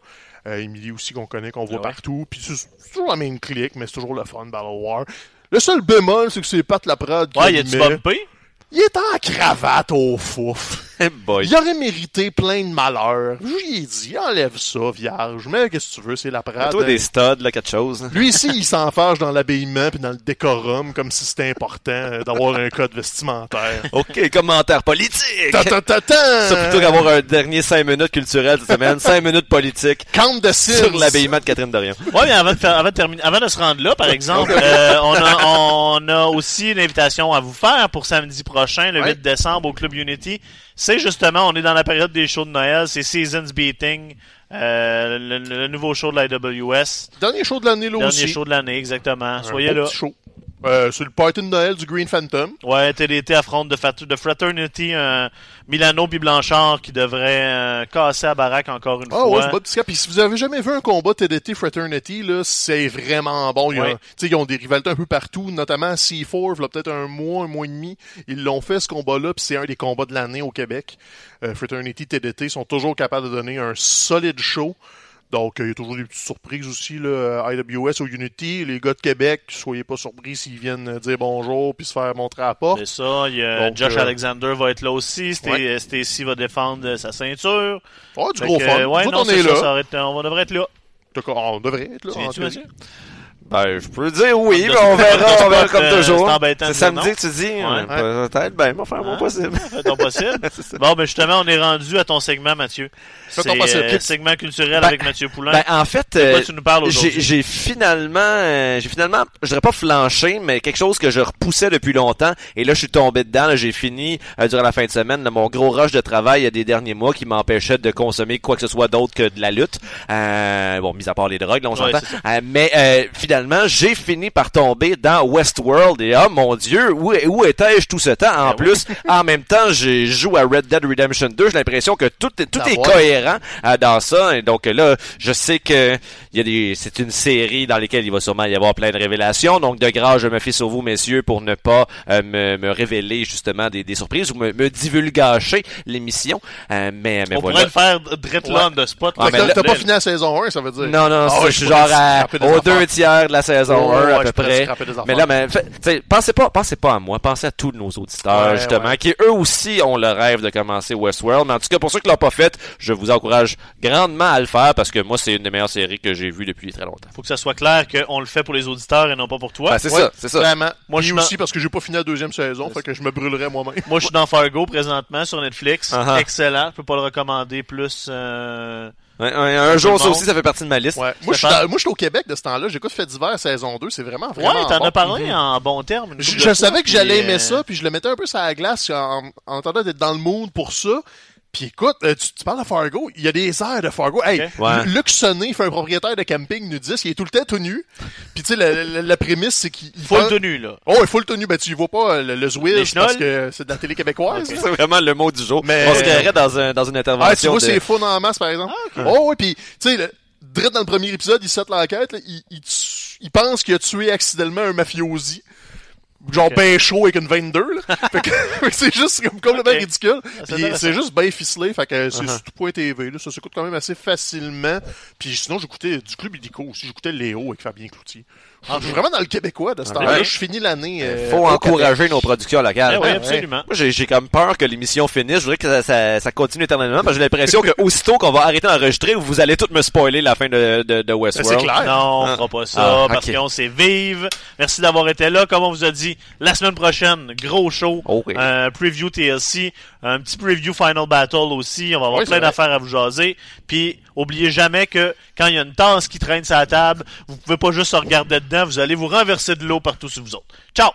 Euh, Émilie aussi qu'on connaît, qu'on voit Ah ouais. partout. Puis c'est c'est toujours la même clique, mais c'est toujours le fun, Battle War. Le seul bémol, c'est que c'est Pat Laprade qui Ouais, il a-tu animait. bumpé? Il est en cravate au fouf. Eh boy. Il aurait mérité plein de malheurs. Je lui ai dit, enlève ça, vierge. Mais qu'est-ce que tu veux, c'est Laprade. Toi, des studs, là, quelque chose. Lui ici, il s'enfarge dans l'habillement puis dans le décorum comme si c'était important euh, d'avoir un code vestimentaire. OK, commentaire politique! Ta ta ta ta! Ça, plutôt qu'avoir un dernier 5 minutes culturel cette semaine, 5 minutes politique Count de sur l'habillement de Catherine Dorion. Ouais, mais avant de, faire, avant, de terminer, avant de se rendre là, par exemple, euh, on, a, on a aussi une invitation à vous faire pour samedi prochain, le Ouais. 8 décembre, au Club Unity. C'est justement, on est dans la période des shows de Noël, c'est Seasons Beating, euh, le, le nouveau show de la AWS. Dernier show de l'année, là Dernier aussi. show de l'année, exactement. Un Soyez beau là. petit show. Euh, c'est le party de Noël du Green Phantom. Ouais, TDT affronte de, Fraternity euh, Milano puis Blanchard qui devrait euh, casser à baraque encore une Ah ouais, fois. c'est. Puis si vous avez jamais vu un combat TDT Fraternity, là, c'est vraiment bon. Il y a- Ouais. tu sais, ils ont des rivalités un peu partout, notamment à C4, il y a peut-être un mois, un mois et demi. Ils l'ont fait ce combat-là, puis c'est un des combats de l'année au Québec. Euh, Fraternity TDT sont toujours capables de donner un solide show. Donc, euh, il y a toujours des petites surprises aussi, là, IWS ou Unity. Les gars de Québec, soyez pas surpris s'ils viennent dire bonjour puis se faire montrer à la porte. C'est ça, il y a Donc, Josh euh, Alexander va être là aussi. Ouais. Stacy va défendre sa ceinture. Ouais, du Fait gros que, fun. ouais, non, on est là. ça être- on devrait être là. On devrait être là. Ben, je peux dire oui, De- mais on verra, on verra comme toujours. c'est samedi que tu dis? Ouais. Ouais, Peut-être, ben, moi, faire mon possible. Fais ton possible. C'est ça. Bon, ben justement, on est rendu à ton segment, Mathieu. Fais C'est ton possible. euh, segment culturel Ben, avec Mathieu Poulain. Ben, en fait, euh, tu nous parles j'ai aujourd'hui? j'ai finalement, euh, j'ai finalement, je dirais pas flanché, mais quelque chose que je repoussais depuis longtemps. Et là, je suis tombé dedans. là, J'ai fini euh, durant la fin de semaine là, mon gros rush de travail il y a des derniers mois qui m'empêchait de consommer quoi que ce soit d'autre que de la lutte. Euh, bon, mis à part les drogues, là, on s'entend. Euh, mais euh, finalement, j'ai fini par tomber dans Westworld. Et oh mon Dieu, où, où étais-je tout ce temps? En Ben plus, en même temps, j'ai joué à Red Dead Redemption 2. J'ai l'impression que tout est tout est cohérent euh, dans ça. Et donc là, je sais que il y a des, c'est une série dans laquelle il va sûrement y avoir plein de révélations. Donc de grâce, je me fie sur vous, messieurs, pour ne pas euh, me, me révéler justement des, des surprises ou me, me divulgacher l'émission. Euh, mais mais on voilà. pourrait le faire là Ouais. de spot. Ah, là- t'as pas fini la saison 1, ça veut dire. Non, non, Ah je suis genre à, aux deux tiers de la saison Oh, 1 ouais, à peu près. Mais là, mais, fait- pensez pas, pensez pas à moi, pensez à tous nos auditeurs, Ouais, justement, ouais. qui eux aussi ont le rêve de commencer Westworld. Mais en tout cas, pour ceux qui l'ont pas fait, je vous encourage grandement à le faire parce que moi, c'est une des meilleures séries que j'ai vues depuis très longtemps. Faut que ça soit clair qu'on le fait pour les auditeurs et non pas pour toi. Ben, c'est Ouais, ça, c'est ça. Vraiment. Moi, je suis aussi parce que j'ai pas fini la deuxième saison, fait que je me brûlerais moi-même. Moi, je suis dans Fargo présentement sur Netflix. Uh-huh. Excellent. Je peux pas le recommander plus. euh, Ouais, ouais, un jour, ça aussi, ça fait partie de ma liste. Ouais. Moi, je suis moi, je suis au Québec de ce temps-là. J'écoute Fait d'hiver saison 2. C'est vraiment, Ouais, vraiment t'en bon. as parlé Mhm. en bon terme. Je, savais que j'allais aimer euh, ça, puis je le mettais un peu sur la glace en, en d'être dans le mood pour ça. Puis écoute, euh, tu, tu parles de Fargo, il y a des airs de Fargo. Hey, Ok. Ouais. Luc Sonné fait un propriétaire de camping nudiste, il est tout le temps tout nu. Puis tu sais, la, la- la prémisse, c'est qu'il... il Full pense- tenue, là. Oh, il faut le tenue. Ben, tu y vois pas euh, le, le Zwiz parce que c'est de la télé québécoise. C'est vraiment le mot du jour. Mais- On se verrait dans, un, dans une intervention. Ah, tu vois, de- c'est fun en masse, par exemple. Oh, ouais, puis tu sais, le- direct dans le premier épisode, il set l'enquête, là, il, il, tue- il pense qu'il a tué accidentellement un mafiosi. Genre Ok. ben chaud avec une 22, là. fait que, c'est juste comme complètement ridicule. c'est Puis c'est juste bien ficelé, fait que c'est Uh-huh. sur tout.tv, TV, là. Ça s'écoute quand même assez facilement. Puis sinon, j'écoutais du Club Illico aussi. J'écoutais Léo avec Fabien Cloutier. Je suis vraiment dans le québécois de ce temps-là. ouais. Je finis l'année. euh, Faut au encourager Québec. nos productions locales. Eh oui, Ouais. absolument. Moi, j'ai, comme peur que l'émission finisse. Je voudrais que ça, ça, ça continue éternellement parce que j'ai l'impression que aussitôt qu'on va arrêter d'enregistrer, vous allez tout me spoiler la fin de, de, de Westworld. c'est clair. Non, on Ah. fera pas ça Ah, parce qu'on s'est vive. Merci d'avoir été là. Comme on vous a dit, la semaine prochaine, gros show. Oh oui. Un preview TLC, un petit preview Final Battle aussi. On va avoir Oui, plein d'affaires à vous jaser. Puis, oubliez jamais que quand il y a une tasse qui traîne sur la table, vous pouvez pas juste se regarder dedans, vous allez vous renverser de l'eau partout sur vous autres. Ciao!